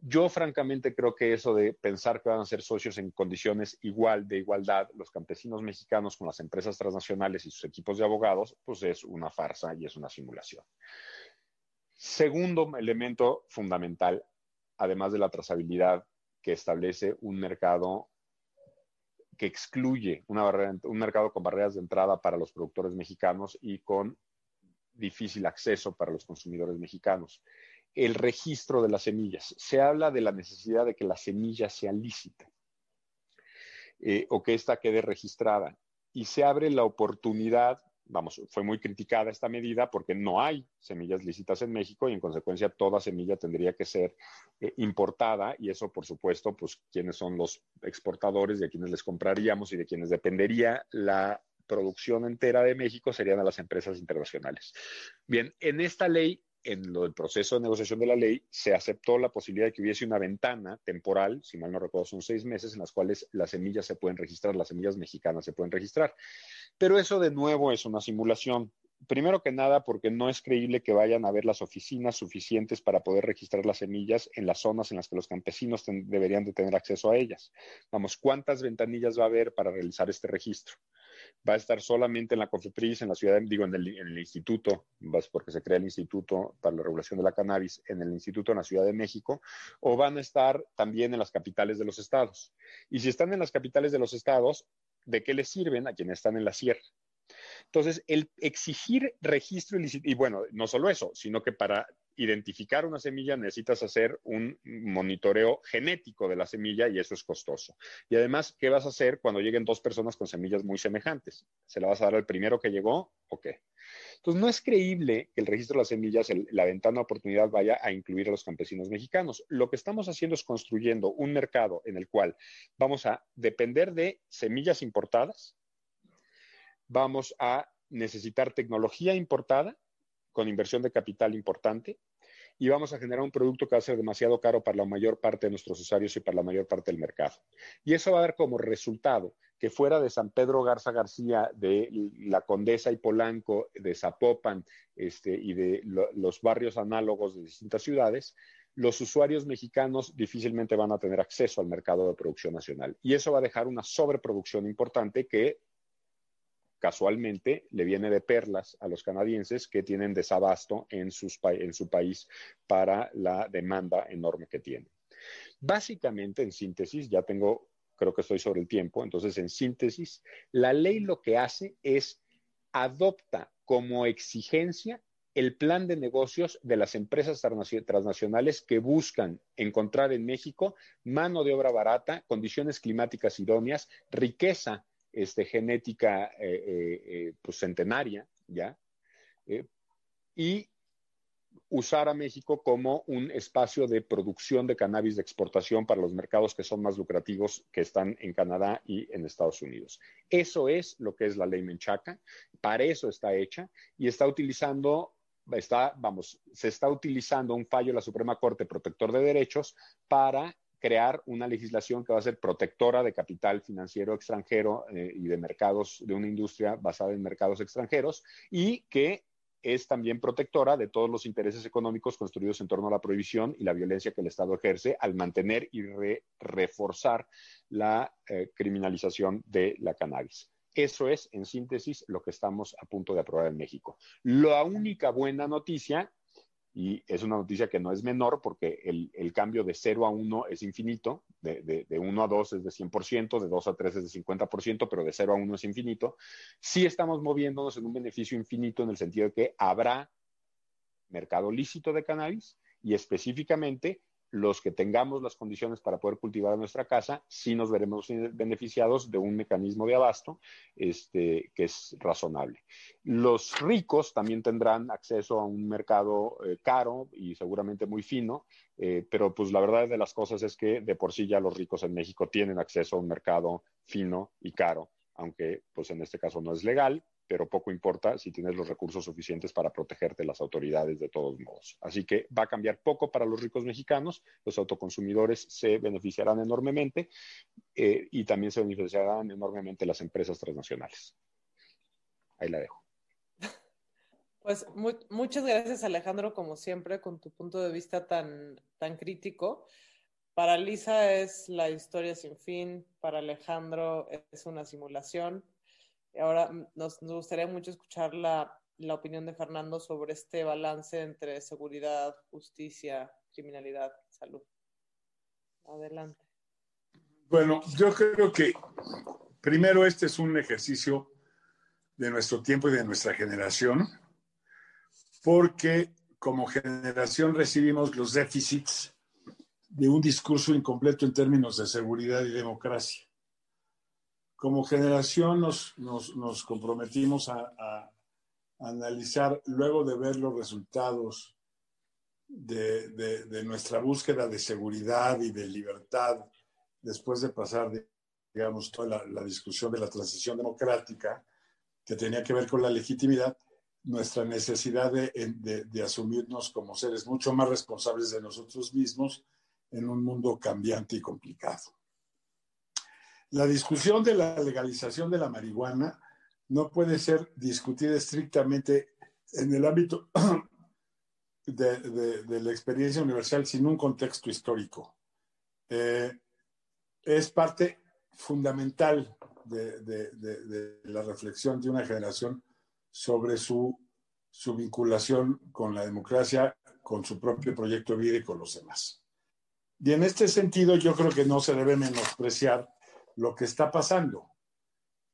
Yo francamente creo que eso de pensar que van a ser socios en condiciones igual de igualdad los campesinos mexicanos con las empresas transnacionales y sus equipos de abogados, pues es una farsa y es una simulación. Segundo elemento fundamental, además de la trazabilidad que establece un mercado que excluye un mercado con barreras de entrada para los productores mexicanos y con difícil acceso para los consumidores mexicanos el registro de las semillas. Se habla de la necesidad de que la semilla sea lícita eh, o que ésta quede registrada. Y se abre la oportunidad, vamos, fue muy criticada esta medida porque no hay semillas lícitas en México y en consecuencia toda semilla tendría que ser eh, importada y eso, por supuesto, pues quiénes son los exportadores, de quienes les compraríamos y de quienes dependería la producción entera de México serían a las empresas internacionales. Bien, en esta ley en lo del proceso de negociación de la ley, se aceptó la posibilidad de que hubiese una ventana temporal, si mal no recuerdo, son seis meses, en las cuales las semillas se pueden registrar, las semillas mexicanas se pueden registrar. Pero eso de nuevo es una simulación. Primero que nada, porque no es creíble que vayan a haber las oficinas suficientes para poder registrar las semillas en las zonas en las que los campesinos deberían de tener acceso a ellas. Vamos, ¿cuántas ventanillas va a haber para realizar este registro? va a estar solamente en la COFEPRIS, en la ciudad, digo, en el, instituto, porque se crea el Instituto para la Regulación de la Cannabis, en el instituto en la Ciudad de México, o van a estar también en las capitales de los estados. Y si están en las capitales de los estados, ¿de qué les sirven a quienes están en la sierra? Entonces, el exigir registro y bueno, no solo eso, sino que para identificar una semilla necesitas hacer un monitoreo genético de la semilla y eso es costoso. Y además, ¿qué vas a hacer cuando lleguen dos personas con semillas muy semejantes? ¿Se la vas a dar al primero que llegó o qué? Entonces, no es creíble que el registro de las semillas, la ventana de oportunidad vaya a incluir a los campesinos mexicanos. Lo que estamos haciendo es construyendo un mercado en el cual vamos a depender de semillas importadas, vamos a necesitar tecnología importada con inversión de capital importante y vamos a generar un producto que va a ser demasiado caro para la mayor parte de nuestros usuarios y para la mayor parte del mercado. Y eso va a dar como resultado que fuera de San Pedro Garza García, de la Condesa y Polanco, de Zapopan este, y de los barrios análogos de distintas ciudades, los usuarios mexicanos difícilmente van a tener acceso al mercado de producción nacional. Y eso va a dejar una sobreproducción importante que casualmente le viene de perlas a los canadienses que tienen desabasto en, en su país para la demanda enorme que tienen. Básicamente, en síntesis, ya tengo, creo que estoy sobre el tiempo, entonces en síntesis, la ley lo que hace es adopta como exigencia el plan de negocios de las empresas transnacionales que buscan encontrar en México mano de obra barata, condiciones climáticas idóneas, riqueza este, genética eh, eh, eh, pues centenaria, ¿ya? y usar a México como un espacio de producción de cannabis de exportación para los mercados que son más lucrativos que están en Canadá y en Estados Unidos. Eso es lo que es la ley Menchaca, para eso está hecha y está utilizando está, vamos, se está utilizando un fallo de la Suprema Corte Protector de Derechos para crear una legislación que va a ser protectora de capital financiero extranjero eh, y de mercados, de una industria basada en mercados extranjeros y que es también protectora de todos los intereses económicos construidos en torno a la prohibición y la violencia que el Estado ejerce al mantener y reforzar la eh, criminalización de la cannabis. Eso es, en síntesis, lo que estamos a punto de aprobar en México. La única buena noticia y es una noticia que no es menor porque el, cambio de 0 a 1 es infinito, de, de, 1 a 2 es de 100%, de 2 a 3 es de 50%, pero de 0 a 1 es infinito. Sí estamos moviéndonos en un beneficio infinito en el sentido de que habrá mercado lícito de cannabis y específicamente los que tengamos las condiciones para poder cultivar nuestra casa, sí nos veremos beneficiados de un mecanismo de abasto este, que es razonable. Los ricos también tendrán acceso a un mercado eh, caro y seguramente muy fino, eh, pero pues la verdad de las cosas es que de por sí ya los ricos en México tienen acceso a un mercado fino y caro, aunque pues en este caso no es legal, pero poco importa si tienes los recursos suficientes para protegerte las autoridades de todos modos. Así que va a cambiar poco para los ricos mexicanos, los autoconsumidores se beneficiarán enormemente eh, y también se beneficiarán enormemente las empresas transnacionales. Ahí la dejo. Pues muchas gracias Alejandro, como siempre, con tu punto de vista tan, tan crítico. Para Lisa es la historia sin fin, para Alejandro es una simulación, Ahora mm, nos, gustaría mucho escuchar la, opinión de Fernando sobre este balance entre seguridad, justicia, criminalidad, salud. Adelante. Bueno, yo creo que primero este es un ejercicio de nuestro tiempo y de nuestra generación, porque como generación recibimos los déficits de un discurso incompleto en términos de seguridad y democracia como generación nos, comprometimos a, analizar, luego de ver los resultados de, nuestra búsqueda de seguridad y de libertad, después de pasar, digamos, toda la, discusión de la transición democrática, que tenía que ver con la legitimidad, nuestra necesidad de, de, asumirnos como seres mucho más responsables de nosotros mismos en un mundo cambiante y complicado. La discusión de la legalización de la marihuana no puede ser discutida estrictamente en el ámbito de, la experiencia universal sin un contexto histórico. Eh, es parte fundamental de, la reflexión de una generación sobre su, su vinculación con la democracia, con su propio proyecto de vida y con los demás. Y en este sentido, yo creo que no se debe menospreciar lo que está pasando.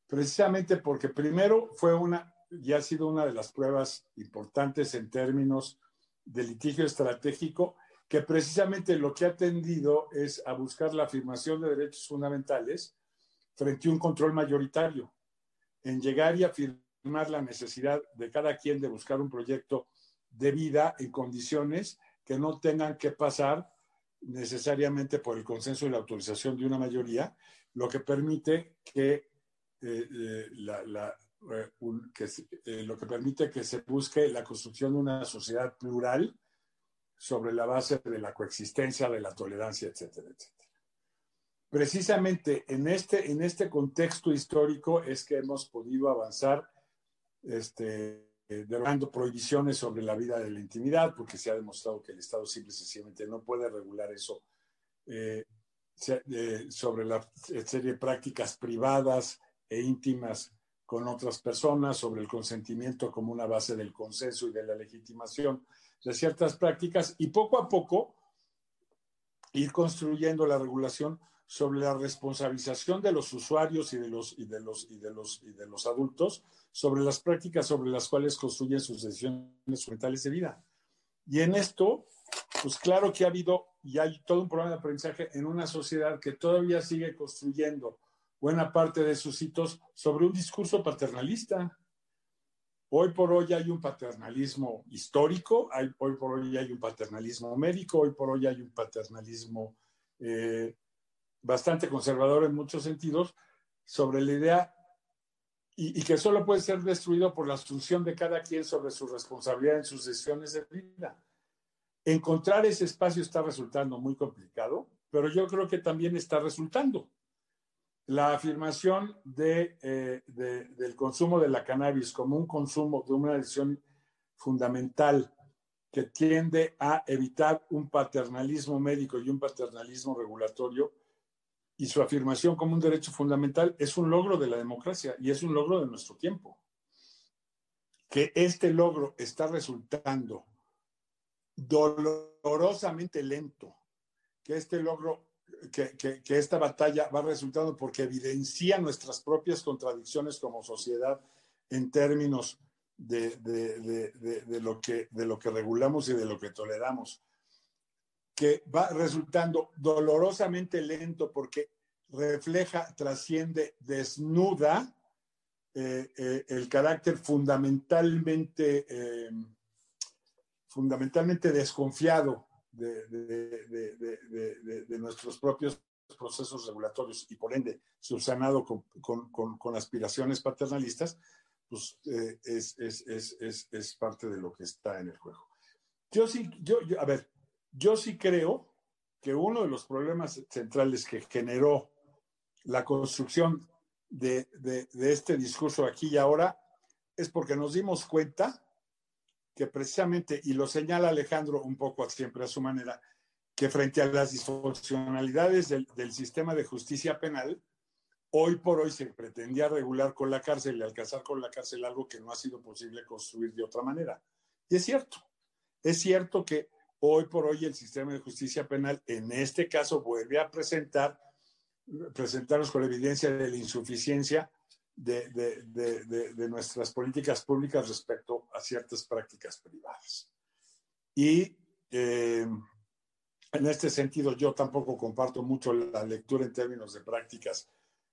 Precisamente porque primero fue una, ya ha sido una de las pruebas importantes en términos de litigio estratégico, que precisamente lo que ha tendido es a buscar la afirmación de derechos fundamentales frente a un control mayoritario, en llegar y afirmar la necesidad de cada quien de buscar un proyecto de vida en condiciones que no tengan que pasar necesariamente por el consenso y la autorización de una mayoría, lo que permite que, eh, eh, eh, lo que permite que se busque la construcción de una sociedad plural sobre la base de la coexistencia, de la tolerancia, etcétera, etcétera. Precisamente en este, en este contexto histórico es que hemos podido avanzar este, derogando prohibiciones sobre la vida de la intimidad, porque se ha demostrado que el Estado simple y sencillamente no puede regular eso sobre la serie de prácticas privadas e íntimas con otras personas, sobre el consentimiento como una base del consenso y de la legitimación de ciertas prácticas, y poco a poco ir construyendo la regulación sobre la responsabilización de los usuarios y de los, y de los, y de los, y de los adultos sobre las prácticas sobre las cuales construyen sus decisiones fundamentales de vida. Y en esto, pues claro que ha habido y hay todo un problema de aprendizaje en una sociedad que todavía sigue construyendo buena parte de sus hitos sobre un discurso paternalista. Hoy por hoy hay un paternalismo histórico, hay, hoy por hoy hay un paternalismo médico, hoy por hoy hay un paternalismo eh, bastante conservador en muchos sentidos sobre la idea y, y, que solo puede ser destruido por la asunción de cada quien sobre su responsabilidad en sus decisiones de vida. Encontrar ese espacio está resultando muy complicado, pero yo creo que también está resultando. La afirmación eh, de, del consumo de la cannabis como un consumo de una decisión fundamental que tiende a evitar un paternalismo médico y un paternalismo regulatorio, y su afirmación como un derecho fundamental es un logro de la democracia y es un logro de nuestro tiempo. Que este logro está resultando dolorosamente lento, que este logro, que, que, esta batalla va resultando porque evidencia nuestras propias contradicciones como sociedad en términos de, de, lo que, de lo que regulamos y de lo que toleramos, que va resultando dolorosamente lento porque refleja, trasciende, desnuda eh, eh, el carácter fundamentalmente eh, fundamentalmente desconfiado de, nuestros propios procesos regulatorios y por ende subsanado con, con, aspiraciones paternalistas, pues eh, es, parte de lo que está en el juego. Yo sí, yo, a ver, yo sí creo que uno de los problemas centrales que generó la construcción de, de, este discurso aquí y ahora es porque nos dimos cuenta que precisamente, y lo señala Alejandro un poco siempre a su manera, que frente a las disfuncionalidades del, sistema de justicia penal, hoy por hoy se pretendía regular con la cárcel y alcanzar con la cárcel algo que no ha sido posible construir de otra manera. Y es cierto, es cierto que hoy por hoy el sistema de justicia penal en este caso vuelve a presentar, presentarnos con la evidencia de la insuficiencia de, de, de, de, nuestras políticas públicas respecto a ciertas prácticas privadas. Y eh, en este sentido, yo tampoco comparto mucho la lectura en términos de prácticas,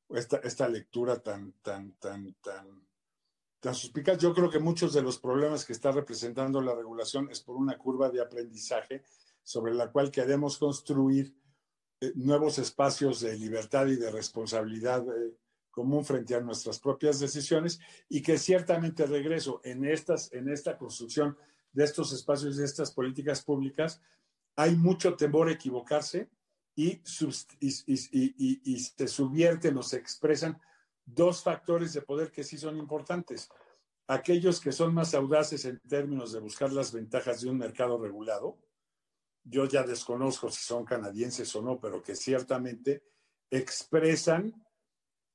esta, esta lectura tan, tan, tan, tan, tan suspicaz. Yo creo que muchos de los problemas que está representando la regulación es por una curva de aprendizaje sobre la cual queremos construir eh, nuevos espacios de libertad y de responsabilidad eh, común frente a nuestras propias decisiones y que ciertamente regreso en, estas, en esta construcción de estos espacios, de estas políticas públicas, hay mucho temor a equivocarse y, y, y, y, se subvierten o se expresan dos factores de poder que sí son importantes. Aquellos que son más audaces en términos de buscar las ventajas de un mercado regulado, yo ya desconozco si son canadienses o no, pero que ciertamente expresan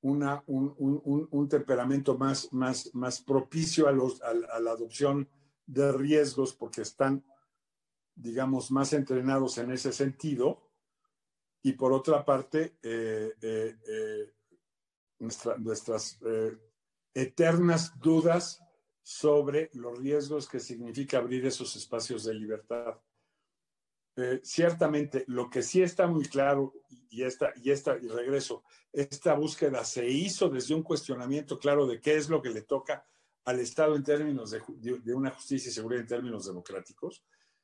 una, un, un, un, temperamento más, más, más propicio a, los, a, la adopción de riesgos porque están, digamos, más entrenados en ese sentido. Y por otra parte, eh, eh, eh, nuestra, nuestras eternas dudas sobre los riesgos que significa abrir esos espacios de libertad. Eh, ciertamente, lo que sí está muy claro, y esta, y esta, y regreso, esta búsqueda se hizo desde un cuestionamiento claro de qué es lo que le toca al Estado en términos de, de, de una justicia y seguridad en términos democráticos.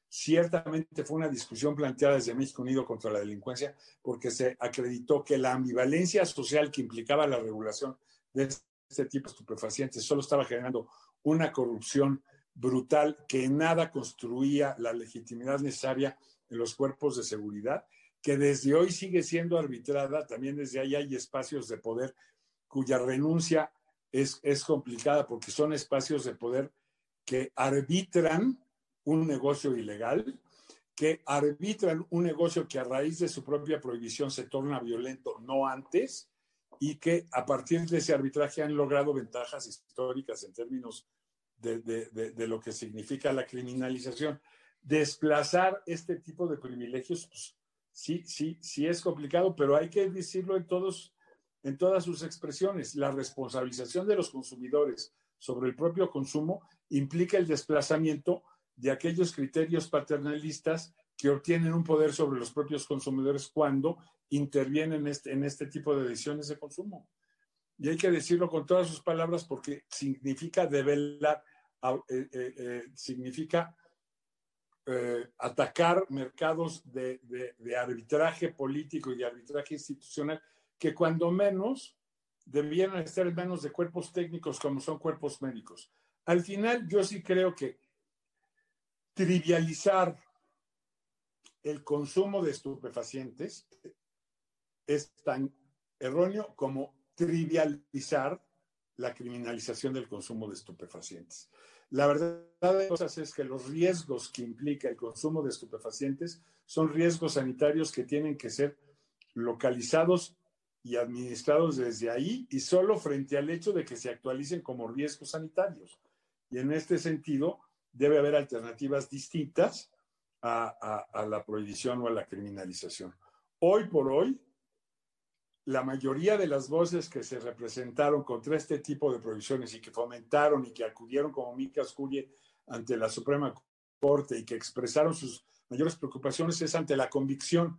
Ciertamente fue una discusión planteada desde México Unido contra la delincuencia porque se acreditó que la ambivalencia social que implicaba la regulación de este tipo de estupefacientes solo estaba generando una corrupción brutal que en nada construía la legitimidad necesaria en los cuerpos de seguridad, que desde hoy sigue siendo arbitrada, también desde ahí hay espacios de poder cuya renuncia es, es complicada porque son espacios de poder que arbitran un negocio ilegal, que arbitran un negocio que a raíz de su propia prohibición se torna violento, no antes, y que a partir de ese arbitraje han logrado ventajas históricas en términos de, de, de, lo que significa la criminalización. Desplazar este tipo de privilegios, pues, sí, sí, sí es complicado, pero hay que decirlo en, todos, en todas sus expresiones. La responsabilización de los consumidores sobre el propio consumo implica el desplazamiento de aquellos criterios paternalistas que obtienen un poder sobre los propios consumidores cuando intervienen en este, en este tipo de decisiones de consumo. Y hay que decirlo con todas sus palabras porque significa develar, eh, eh, eh, significa atacar mercados de, de, arbitraje político y de arbitraje institucional que cuando menos debieran estar en manos de cuerpos técnicos como son cuerpos médicos. Al final, yo sí creo que trivializar el consumo de estupefacientes es tan erróneo como trivializar la criminalización del consumo de estupefacientes. La verdad de cosas es que los riesgos que implica el consumo de estupefacientes son riesgos sanitarios que tienen que ser localizados y administrados desde ahí y solo frente al hecho de que se actualicen como riesgos sanitarios. Y en este sentido, debe haber alternativas distintas a, a, la prohibición o a la criminalización. Hoy por hoy, la mayoría de las voces que se representaron contra este tipo de prohibiciones y que fomentaron y que acudieron como Micas Curie ante la Suprema Corte y que expresaron sus mayores preocupaciones es ante la convicción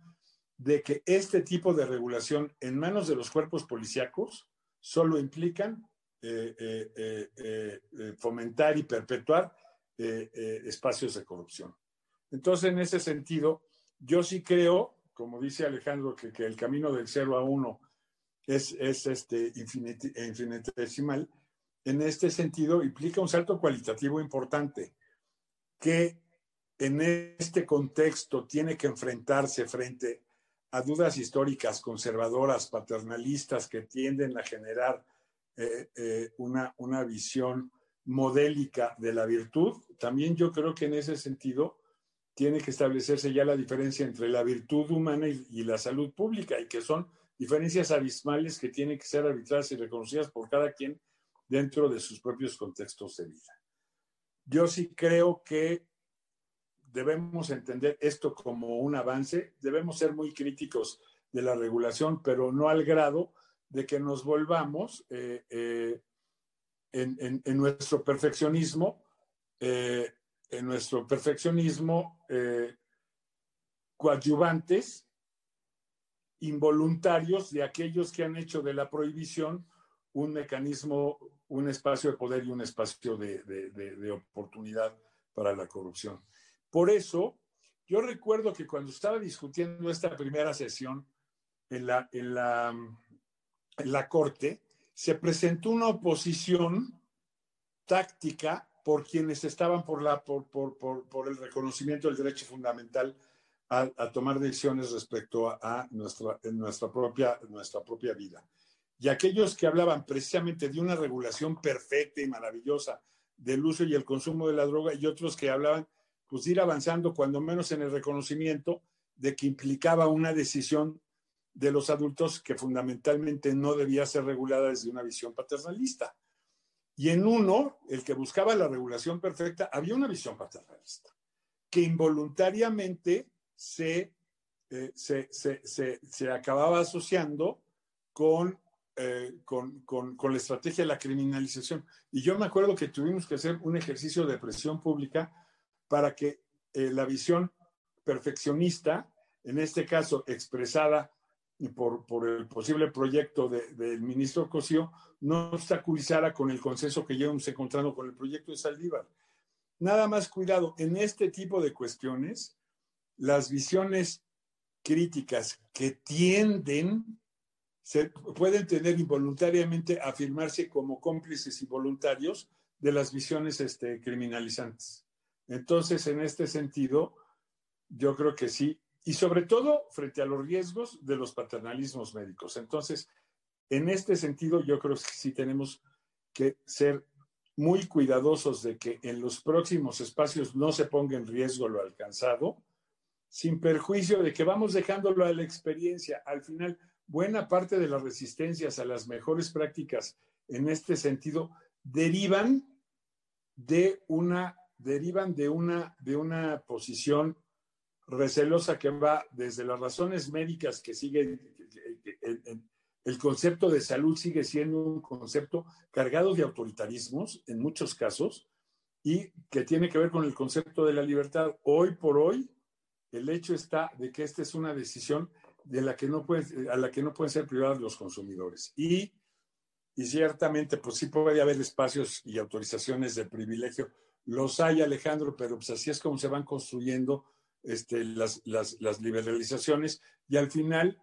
de que este tipo de regulación en manos de los cuerpos policíacos solo implican eh, eh, eh, fomentar y perpetuar espacios de corrupción. Entonces, en ese sentido, yo sí creo, como dice Alejandro, que, el camino del 0 a 1 es, es este infinitesimal. En este sentido, implica un salto cualitativo importante que en este contexto tiene que enfrentarse frente a dudas históricas, conservadoras, paternalistas que tienden a generar eh, eh, una, una visión modélica de la virtud. También yo creo que en ese sentido tiene que establecerse ya la diferencia entre la virtud humana y, la salud pública y que son diferencias abismales que tienen que ser arbitradas y reconocidas por cada quien dentro de sus propios contextos de vida. Yo sí creo que debemos entender esto como un avance, debemos ser muy críticos de la regulación, pero no al grado de que nos volvamos eh, eh, en, nuestro perfeccionismo, eh, en nuestro perfeccionismo coadyuvantes involuntarios de aquellos que han hecho de la prohibición un mecanismo, un espacio de poder y un espacio de, de oportunidad para la corrupción. Por eso, yo recuerdo que cuando estaba discutiendo esta primera sesión en la, en la, en la Corte, se presentó una oposición táctica por quienes estaban por, la, por, por, por, el reconocimiento del derecho fundamental a, a tomar decisiones respecto a, a, nuestra, en nuestra, propia, nuestra propia vida. Y aquellos que hablaban precisamente de una regulación perfecta y maravillosa del uso y el consumo de la droga y otros que hablaban pues ir avanzando cuando menos en el reconocimiento de que implicaba una decisión de los adultos que fundamentalmente no debía ser regulada desde una visión paternalista. Y en uno, el que buscaba la regulación perfecta, había una visión paternalista, que involuntariamente se, eh, se, se, se, acababa asociando con, eh, con, con, con la estrategia de la criminalización. Y yo me acuerdo que tuvimos que hacer un ejercicio de presión pública para que eh, la visión perfeccionista, en este caso expresada por, por el posible proyecto del de, ministro Cosío, no obstaculizara con el consenso que llevamos encontrando con el proyecto de Saldívar. Nada más cuidado, en este tipo de cuestiones, las visiones críticas que tienden, se pueden tener involuntariamente afirmarse como cómplices y voluntarios de las visiones este, criminalizantes. Entonces, en este sentido, yo creo que sí, y sobre todo frente a los riesgos de los paternalismos médicos. Entonces, en este sentido, yo creo que sí tenemos que ser muy cuidadosos de que en los próximos espacios no se ponga en riesgo lo alcanzado, sin perjuicio de que vamos dejándolo a la experiencia. Al final, buena parte de las resistencias a las mejores prácticas en este sentido derivan de una derivan de una de una posición recelosa que va desde las razones médicas que siguen el concepto de salud sigue siendo un concepto cargado de autoritarismos en muchos casos y que tiene que ver con el concepto de la libertad. Hoy por hoy, el hecho está de que esta es una decisión de la que no puede, a la que no pueden ser privados los consumidores. Y, y ciertamente, pues sí puede haber espacios y autorizaciones de privilegio. Los hay, Alejandro, pero pues así es como se van construyendo este, las, las, las liberalizaciones y al final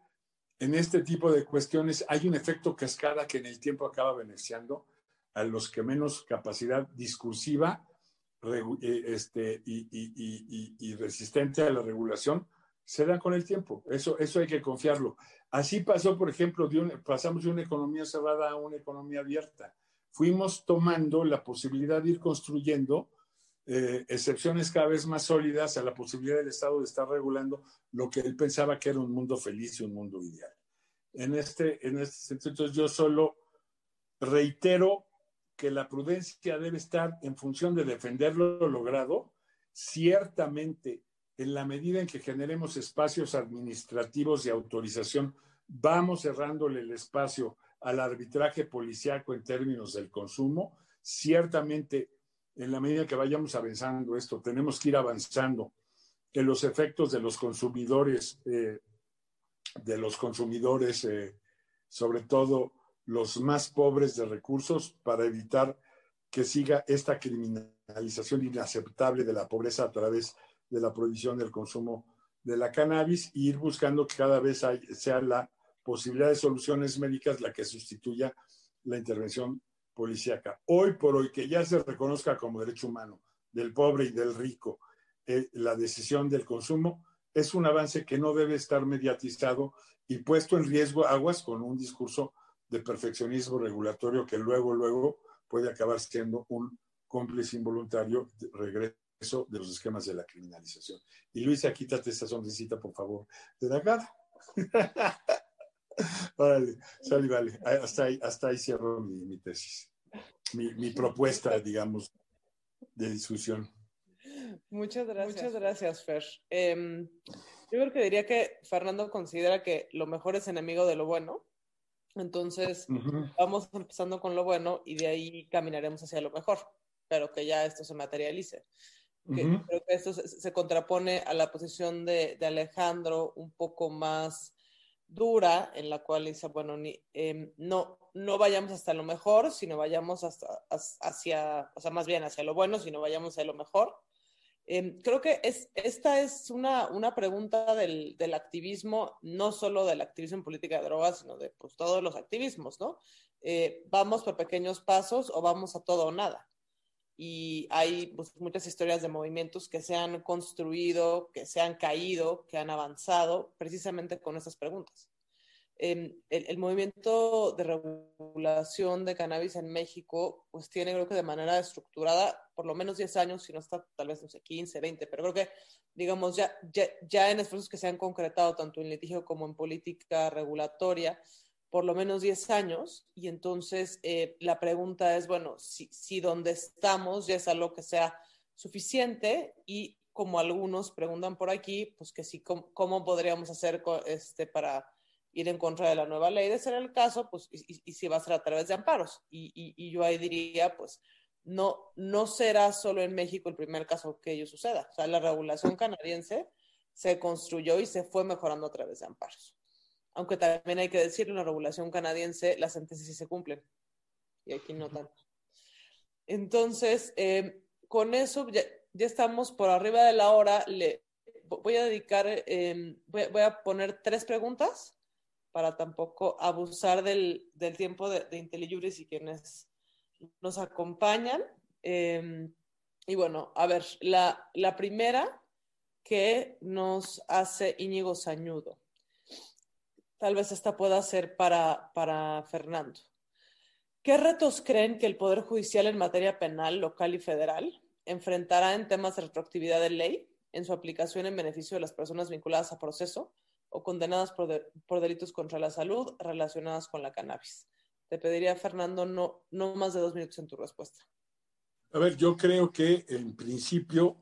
en este tipo de cuestiones hay un efecto cascada que en el tiempo acaba beneficiando a los que menos capacidad discursiva eh, este, y, resistente a la regulación se dan con el tiempo. Eso, eso hay que confiarlo. Así pasó, por ejemplo, pasamos de una economía cerrada a una economía abierta. Fuimos tomando la posibilidad de ir construyendo eh, excepciones cada vez más sólidas a la posibilidad del Estado de estar regulando lo que él pensaba que era un mundo feliz y un mundo ideal. En este, en este sentido, yo solo reitero que la prudencia debe estar en función de defender lo logrado, ciertamente en la medida en que generemos espacios administrativos de autorización, vamos cerrándole el espacio al arbitraje policiaco en términos del consumo, ciertamente en la medida que vayamos avanzando esto, tenemos que ir avanzando en los efectos de los consumidores, eh, de los consumidores, eh, sobre todo los más pobres de recursos, para evitar que siga esta criminalización inaceptable de la pobreza a través de la prohibición del consumo de la cannabis e ir buscando que cada vez sea la posibilidad de soluciones médicas la que sustituya la intervención policíaca. Hoy por hoy, que ya se reconozca como derecho humano del pobre y del rico eh, la decisión del consumo, es un avance que no debe estar mediatizado y puesto en riesgo aguas con un discurso de perfeccionismo regulatorio que luego, luego puede acabar siendo un cómplice involuntario de regreso de los esquemas de la criminalización. Y Luisa, quítate esa sonrisita, por favor, de la cara. Órale, sale, vale. Hasta ahí, hasta ahí cierro mi, tesis, mi, propuesta, digamos, de discusión. Muchas gracias. Muchas gracias, Fer. Em, yo creo que diría que Fernando considera que lo mejor es enemigo de lo bueno. Entonces, vamos empezando con lo bueno y de ahí caminaremos hacia lo mejor, pero que ya esto se materialice. Creo que esto se, contrapone a la posición de, de Alejandro un poco más dura en la cual dice, bueno, em, no, no vayamos hasta lo mejor, sino vayamos hasta, hacia, o sea, más bien hacia lo bueno, sino vayamos hacia lo mejor. Em, creo que es, esta es una, una pregunta del, del, activismo, no solo del activismo en política de drogas, sino de pues, todos los activismos, ¿no? Eh, ¿Vamos por pequeños pasos o vamos a todo o nada? Y hay pues, muchas historias de movimientos que se han construido, que se han caído, que han avanzado precisamente con estas preguntas. Em, el, movimiento de regulación de cannabis en México, pues tiene creo que de manera estructurada por lo menos 10 años, si no está tal vez, no sé, 15, 20, pero creo que, digamos, ya, ya, ya en esfuerzos que se han concretado tanto en litigio como en política regulatoria, por lo menos 10 años y entonces eh, la pregunta es, bueno, si, si donde estamos ya es algo que sea suficiente y como algunos preguntan por aquí, pues que sí, ¿cómo, podríamos hacer este, para ir en contra de la nueva ley? De ser el caso, pues, y, si va a ser a través de amparos. Y, y, yo ahí diría, pues, no, no será solo en México el primer caso que ello suceda. O sea, la regulación canadiense se construyó y se fue mejorando a través de amparos aunque también hay que decir, en la regulación canadiense las sentencias sí se cumplen y aquí no tanto. Entonces, eh, con eso ya, estamos por arriba de la hora. Le, voy a dedicar, em, voy, a poner tres preguntas para tampoco abusar del, tiempo de, de y quienes nos acompañan. Em, y bueno, a ver, la, la primera que nos hace Íñigo Sañudo. Tal vez esta pueda ser para, para Fernando. ¿Qué retos creen que el Poder Judicial en materia penal local y federal enfrentará en temas de retroactividad de ley en su aplicación en beneficio de las personas vinculadas a proceso o condenadas por, por delitos contra la salud relacionadas con la cannabis? Te pediría, Fernando, no, no más de dos minutos en tu respuesta. A ver, yo creo que en principio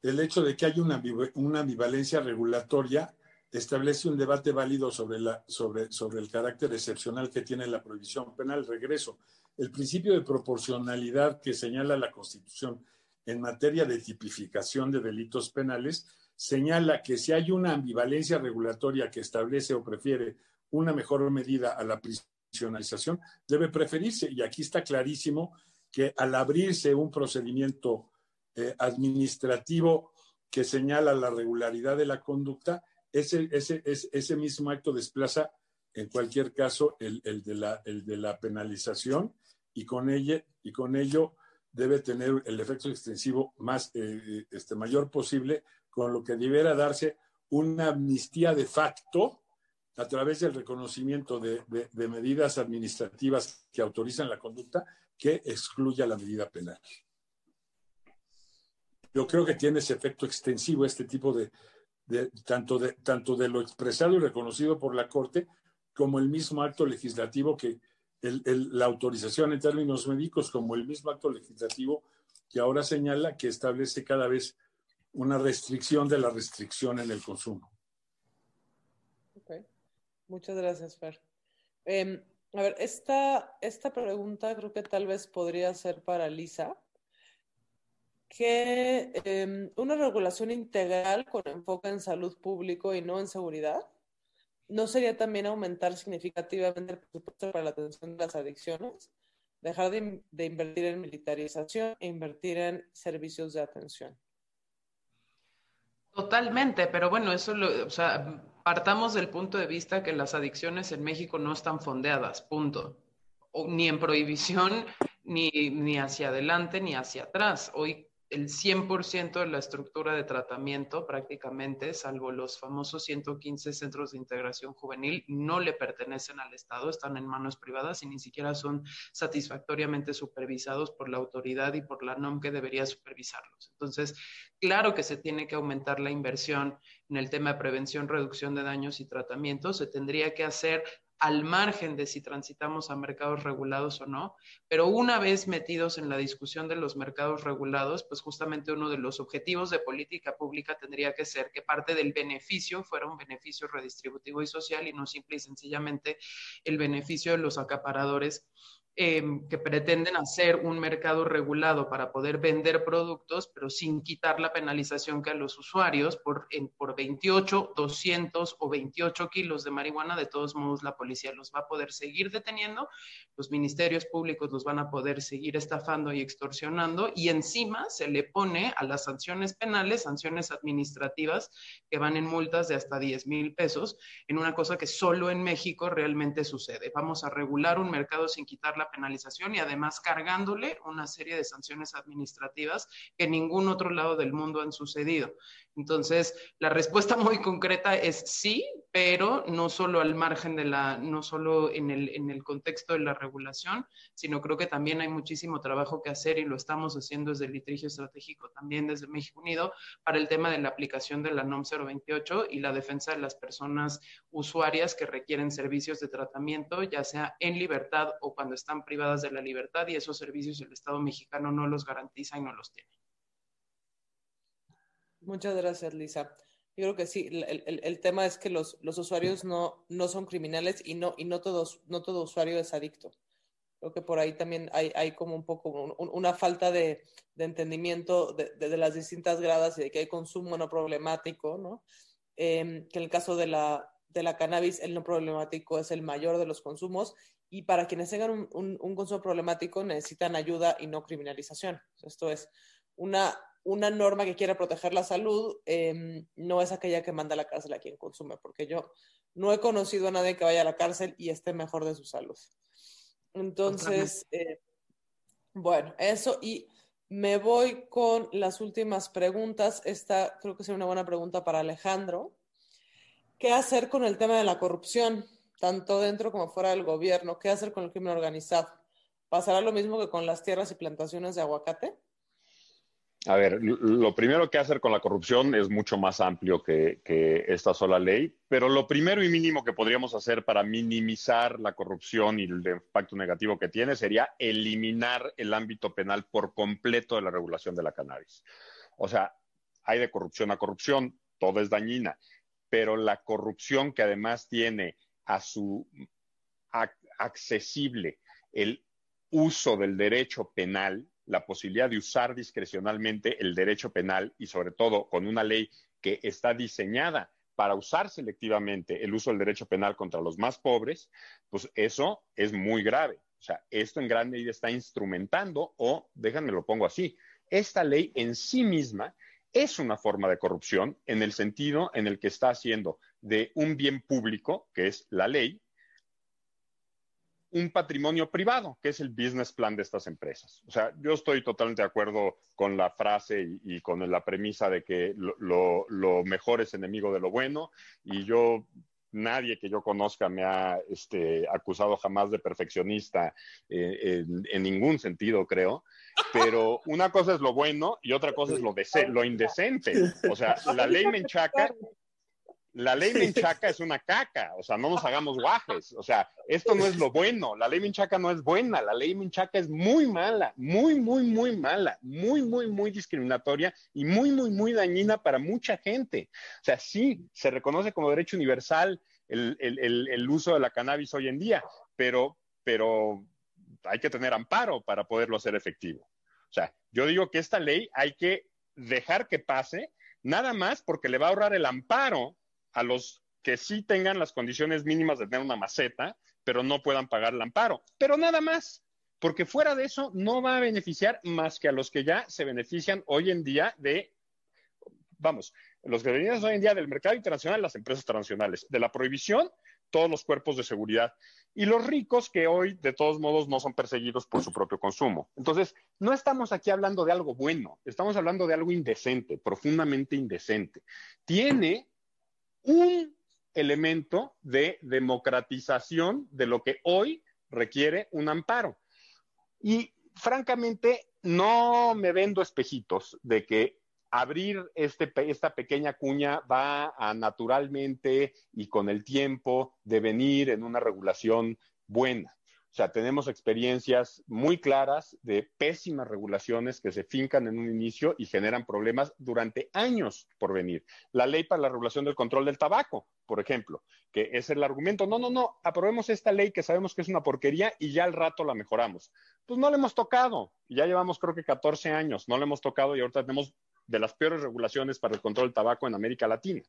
el hecho de que haya una, una ambivalencia regulatoria establece un debate válido sobre, la, sobre, sobre el carácter excepcional que tiene la prohibición penal. Regreso. El principio de proporcionalidad que señala la Constitución en materia de tipificación de delitos penales señala que si hay una ambivalencia regulatoria que establece o prefiere una mejor medida a la prisionalización, debe preferirse. Y aquí está clarísimo que al abrirse un procedimiento eh, administrativo que señala la regularidad de la conducta, ese, ese, ese, mismo acto desplaza en cualquier caso el, el, de la, el, de la, penalización y con, ella, y con ello debe tener el efecto extensivo más eh, este, mayor posible, con lo que debiera darse una amnistía de facto a través del reconocimiento de, de, de medidas administrativas que autorizan la conducta que excluya la medida penal. Yo creo que tiene ese efecto extensivo este tipo de, de, tanto, de, tanto de lo expresado y reconocido por la Corte como el mismo acto legislativo que el, el, la autorización en términos médicos, como el mismo acto legislativo que ahora señala que establece cada vez una restricción de la restricción en el consumo. Muchas gracias, Fer. Eh, a ver, esta, esta pregunta creo que tal vez podría ser para Lisa que eh, una regulación integral con enfoque en salud público y no en seguridad, ¿no sería también aumentar significativamente el presupuesto para la atención de las adicciones? Dejar de, invertir en militarización e invertir en servicios de atención. Totalmente, pero bueno, eso lo, o sea, partamos del punto de vista que las adicciones en México no están fondeadas, punto. Ni en prohibición, ni, ni hacia adelante, ni hacia atrás. Hoy el 100% de la estructura de tratamiento prácticamente, salvo los famosos 115 centros de integración juvenil, no le pertenecen al Estado, están en manos privadas y ni siquiera son satisfactoriamente supervisados por la autoridad y por la NOM que debería supervisarlos. Entonces, claro que se tiene que aumentar la inversión en el tema de prevención, reducción de daños y tratamiento, se tendría que hacer al margen de si transitamos a mercados regulados o no, pero una vez metidos en la discusión de los mercados regulados, pues justamente uno de los objetivos de política pública tendría que ser que parte del beneficio fuera un beneficio redistributivo y social y no simple y sencillamente el beneficio de los acaparadores eh, que pretenden hacer un mercado regulado para poder vender productos, pero sin quitar la penalización que a los usuarios por, en, por 28, 200 o 28 kilos de marihuana, de todos modos la policía los va a poder seguir deteniendo, los ministerios públicos los van a poder seguir estafando y extorsionando y encima se le pone a las sanciones penales, sanciones administrativas que van en multas de hasta 10 mil pesos, en una cosa que solo en México realmente sucede. Vamos a regular un mercado sin quitar la penalización y además cargándole una serie de sanciones administrativas que en ningún otro lado del mundo han sucedido. Entonces, la respuesta muy concreta es sí, pero no solo al margen de la, no solo en el, en el contexto de la regulación, sino creo que también hay muchísimo trabajo que hacer y lo estamos haciendo desde el litigio estratégico, también desde México Unido, para el tema de la aplicación de la NOM 028 y la defensa de las personas usuarias que requieren servicios de tratamiento, ya sea en libertad o cuando están privadas de la libertad, y esos servicios el Estado mexicano no los garantiza y no los tiene. Muchas gracias, Lisa. Yo creo que sí, el, el, el tema es que los, los usuarios no, no, son criminales y no, y no, todos, no todo usuario es adicto. Creo que por ahí también hay, hay como un poco un, una falta de, de entendimiento de, de, de, las distintas gradas y de que hay consumo no problemático, ¿no? Eh, que en el caso de la, de la cannabis, el no problemático es el mayor de los consumos y para quienes tengan un, un, un consumo problemático necesitan ayuda y no criminalización. Esto es una una norma que quiera proteger la salud eh, no es aquella que manda a la cárcel a quien consume, porque yo no he conocido a nadie que vaya a la cárcel y esté mejor de su salud. Entonces, eh, bueno, eso y Me voy con las últimas preguntas. Esta creo que sería una buena pregunta para Alejandro. ¿Qué hacer con el tema de la corrupción, tanto dentro como fuera del gobierno? ¿Qué hacer con el crimen organizado? ¿Pasará lo mismo que con las tierras y plantaciones de aguacate? A ver, lo primero que hacer con la corrupción es mucho más amplio que, esta sola ley, pero lo primero y mínimo que podríamos hacer para minimizar la corrupción y el impacto negativo que tiene sería eliminar el ámbito penal por completo de la regulación de la cannabis. O sea, hay de corrupción a corrupción, todo es dañina, pero la corrupción que además tiene a su accesible el uso del derecho penal, la posibilidad de usar discrecionalmente el derecho penal y sobre todo con una ley que está diseñada para usar selectivamente el uso del derecho penal contra los más pobres, pues eso es muy grave. O sea, esto en gran medida está instrumentando, o déjenme lo pongo así, esta ley en sí misma es una forma de corrupción en el sentido en el que está haciendo de un bien público, que es la ley, un patrimonio privado, que es el business plan de estas empresas. O sea, yo estoy totalmente de acuerdo con la frase y, con la premisa de que lo, mejor es enemigo de lo bueno y yo nadie que yo conozca me ha este, acusado jamás de perfeccionista eh, en, ningún sentido, creo. Pero una cosa es lo bueno y otra cosa es lo, lo indecente. O sea, la ley Menchaca la ley Menchaca es una caca, o sea, no nos hagamos guajes, o sea, esto no es lo bueno, la ley Menchaca no es buena, la ley Menchaca es muy mala, muy, muy, muy mala, muy, muy, muy discriminatoria y muy, muy, muy dañina para mucha gente. O sea, sí, se reconoce como derecho universal el, el uso de la cannabis hoy en día, pero, pero hay que tener amparo para poderlo hacer efectivo. O sea, yo digo que esta ley hay que dejar que pase, nada más porque le va a ahorrar el amparo a los que sí tengan las condiciones mínimas de tener una maceta, pero no puedan pagar el amparo. Pero nada más, porque fuera de eso no va a beneficiar más que a los que ya se benefician hoy en día de, vamos, los que benefician hoy en día del mercado internacional, las empresas transnacionales, de la prohibición, todos los cuerpos de seguridad y los ricos que hoy de todos modos no son perseguidos por su propio consumo. Entonces, no estamos aquí hablando de algo bueno, estamos hablando de algo indecente, profundamente indecente. Tiene un elemento de democratización de lo que hoy requiere un amparo. Y francamente, no me vendo espejitos de que abrir este, esta pequeña cuña va a naturalmente y con el tiempo devenir en una regulación buena. O sea, tenemos experiencias muy claras de pésimas regulaciones que se fincan en un inicio y generan problemas durante años por venir. La ley para la regulación del control del tabaco, por ejemplo, que es el argumento, no, no, no, aprobemos esta ley que sabemos que es una porquería y ya al rato la mejoramos. Pues no la hemos tocado, ya llevamos creo que 14 años, no la hemos tocado y ahorita tenemos de las peores regulaciones para el control del tabaco en América Latina.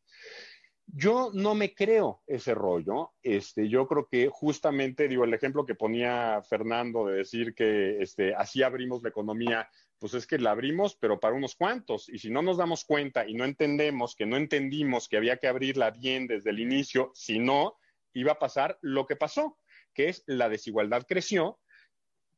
Yo no me creo ese rollo. Este, yo creo que justamente, digo, el ejemplo que ponía Fernando de decir que este, así abrimos la economía, pues es que la abrimos, pero para unos cuantos. Y si no nos damos cuenta y no entendemos que no entendimos que había que abrirla bien desde el inicio, si no, iba a pasar lo que pasó, que es la desigualdad creció,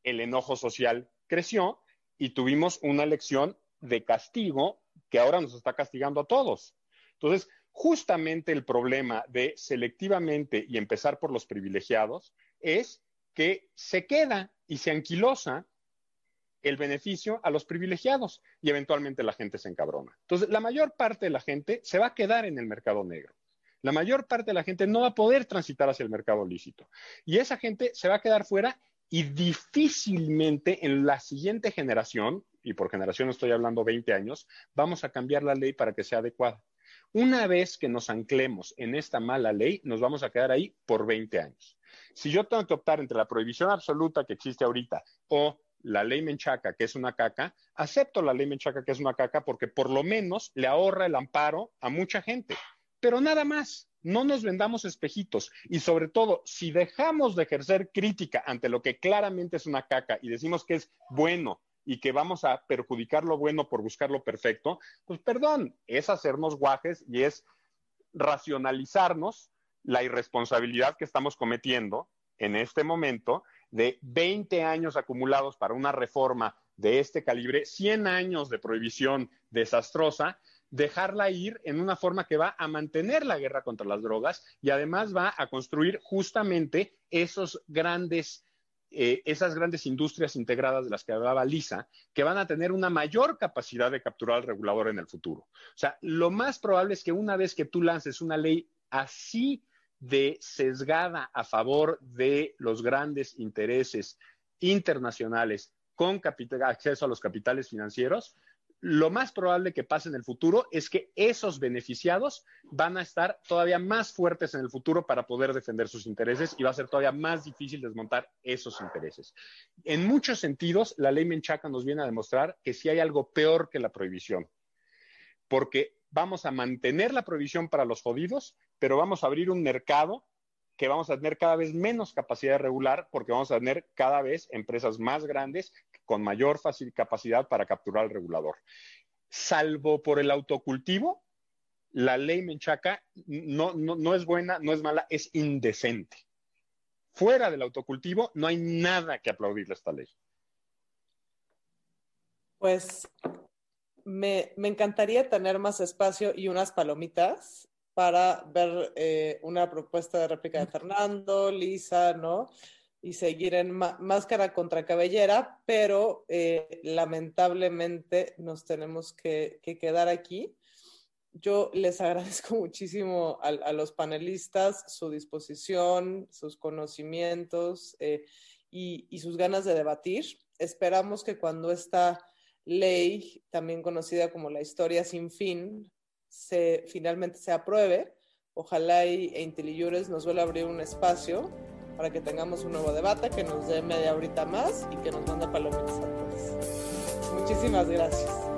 el enojo social creció y tuvimos una elección de castigo que ahora nos está castigando a todos. Entonces, justamente el problema de selectivamente y empezar por los privilegiados es que se queda y se anquilosa el beneficio a los privilegiados y eventualmente la gente se encabrona. Entonces, la mayor parte de la gente se va a quedar en el mercado negro. La mayor parte de la gente no va a poder transitar hacia el mercado lícito. Y esa gente se va a quedar fuera y difícilmente en la siguiente generación, y por generación estoy hablando 20 años, vamos a cambiar la ley para que sea adecuada. Una vez que nos anclemos en esta mala ley, nos vamos a quedar ahí por 20 años. Si yo tengo que optar entre la prohibición absoluta que existe ahorita o la ley Menchaca, que es una caca, acepto la ley Menchaca, que es una caca, porque por lo menos le ahorra el amparo a mucha gente. Pero nada más, no nos vendamos espejitos. Y sobre todo, si dejamos de ejercer crítica ante lo que claramente es una caca y decimos que es bueno y que vamos a perjudicar lo bueno por buscar lo perfecto, pues perdón, es hacernos guajes y es racionalizarnos la irresponsabilidad que estamos cometiendo en este momento de 20 años acumulados para una reforma de este calibre, 100 años de prohibición desastrosa, dejarla ir en una forma que va a mantener la guerra contra las drogas y además va a construir justamente esos grandes eh, esas grandes industrias integradas de las que hablaba Lisa, que van a tener una mayor capacidad de capturar al regulador en el futuro. O sea, lo más probable es que una vez que tú lances una ley así de sesgada a favor de los grandes intereses internacionales con acceso a los capitales financieros, lo más probable que pase en el futuro es que esos beneficiados van a estar todavía más fuertes en el futuro para poder defender sus intereses y va a ser todavía más difícil desmontar esos intereses. En muchos sentidos, la ley Menchaca nos viene a demostrar que sí hay algo peor que la prohibición, porque vamos a mantener la prohibición para los jodidos, pero vamos a abrir un mercado que vamos a tener cada vez menos capacidad de regular porque vamos a tener cada vez empresas más grandes con mayor capacidad para capturar al regulador. Salvo por el autocultivo, la ley Menchaca no, no es buena, no es mala, es indecente. Fuera del autocultivo no hay nada que aplaudirle a esta ley. Pues me, me, encantaría tener más espacio y unas palomitas para ver eh, una propuesta de réplica de Fernando, Lisa, ¿no? Y seguir en máscara contra cabellera, pero eh, lamentablemente nos tenemos que, quedar aquí. Yo les agradezco muchísimo a, los panelistas su disposición, sus conocimientos eh, y, y sus ganas de debatir. Esperamos que cuando esta ley, también conocida como la historia sin fin, se, finalmente se apruebe. Ojalá y, e IntelliJures nos vuelva a abrir un espacio para que tengamos un nuevo debate, que nos dé media horita más y que nos mande palomitas. Muchísimas gracias.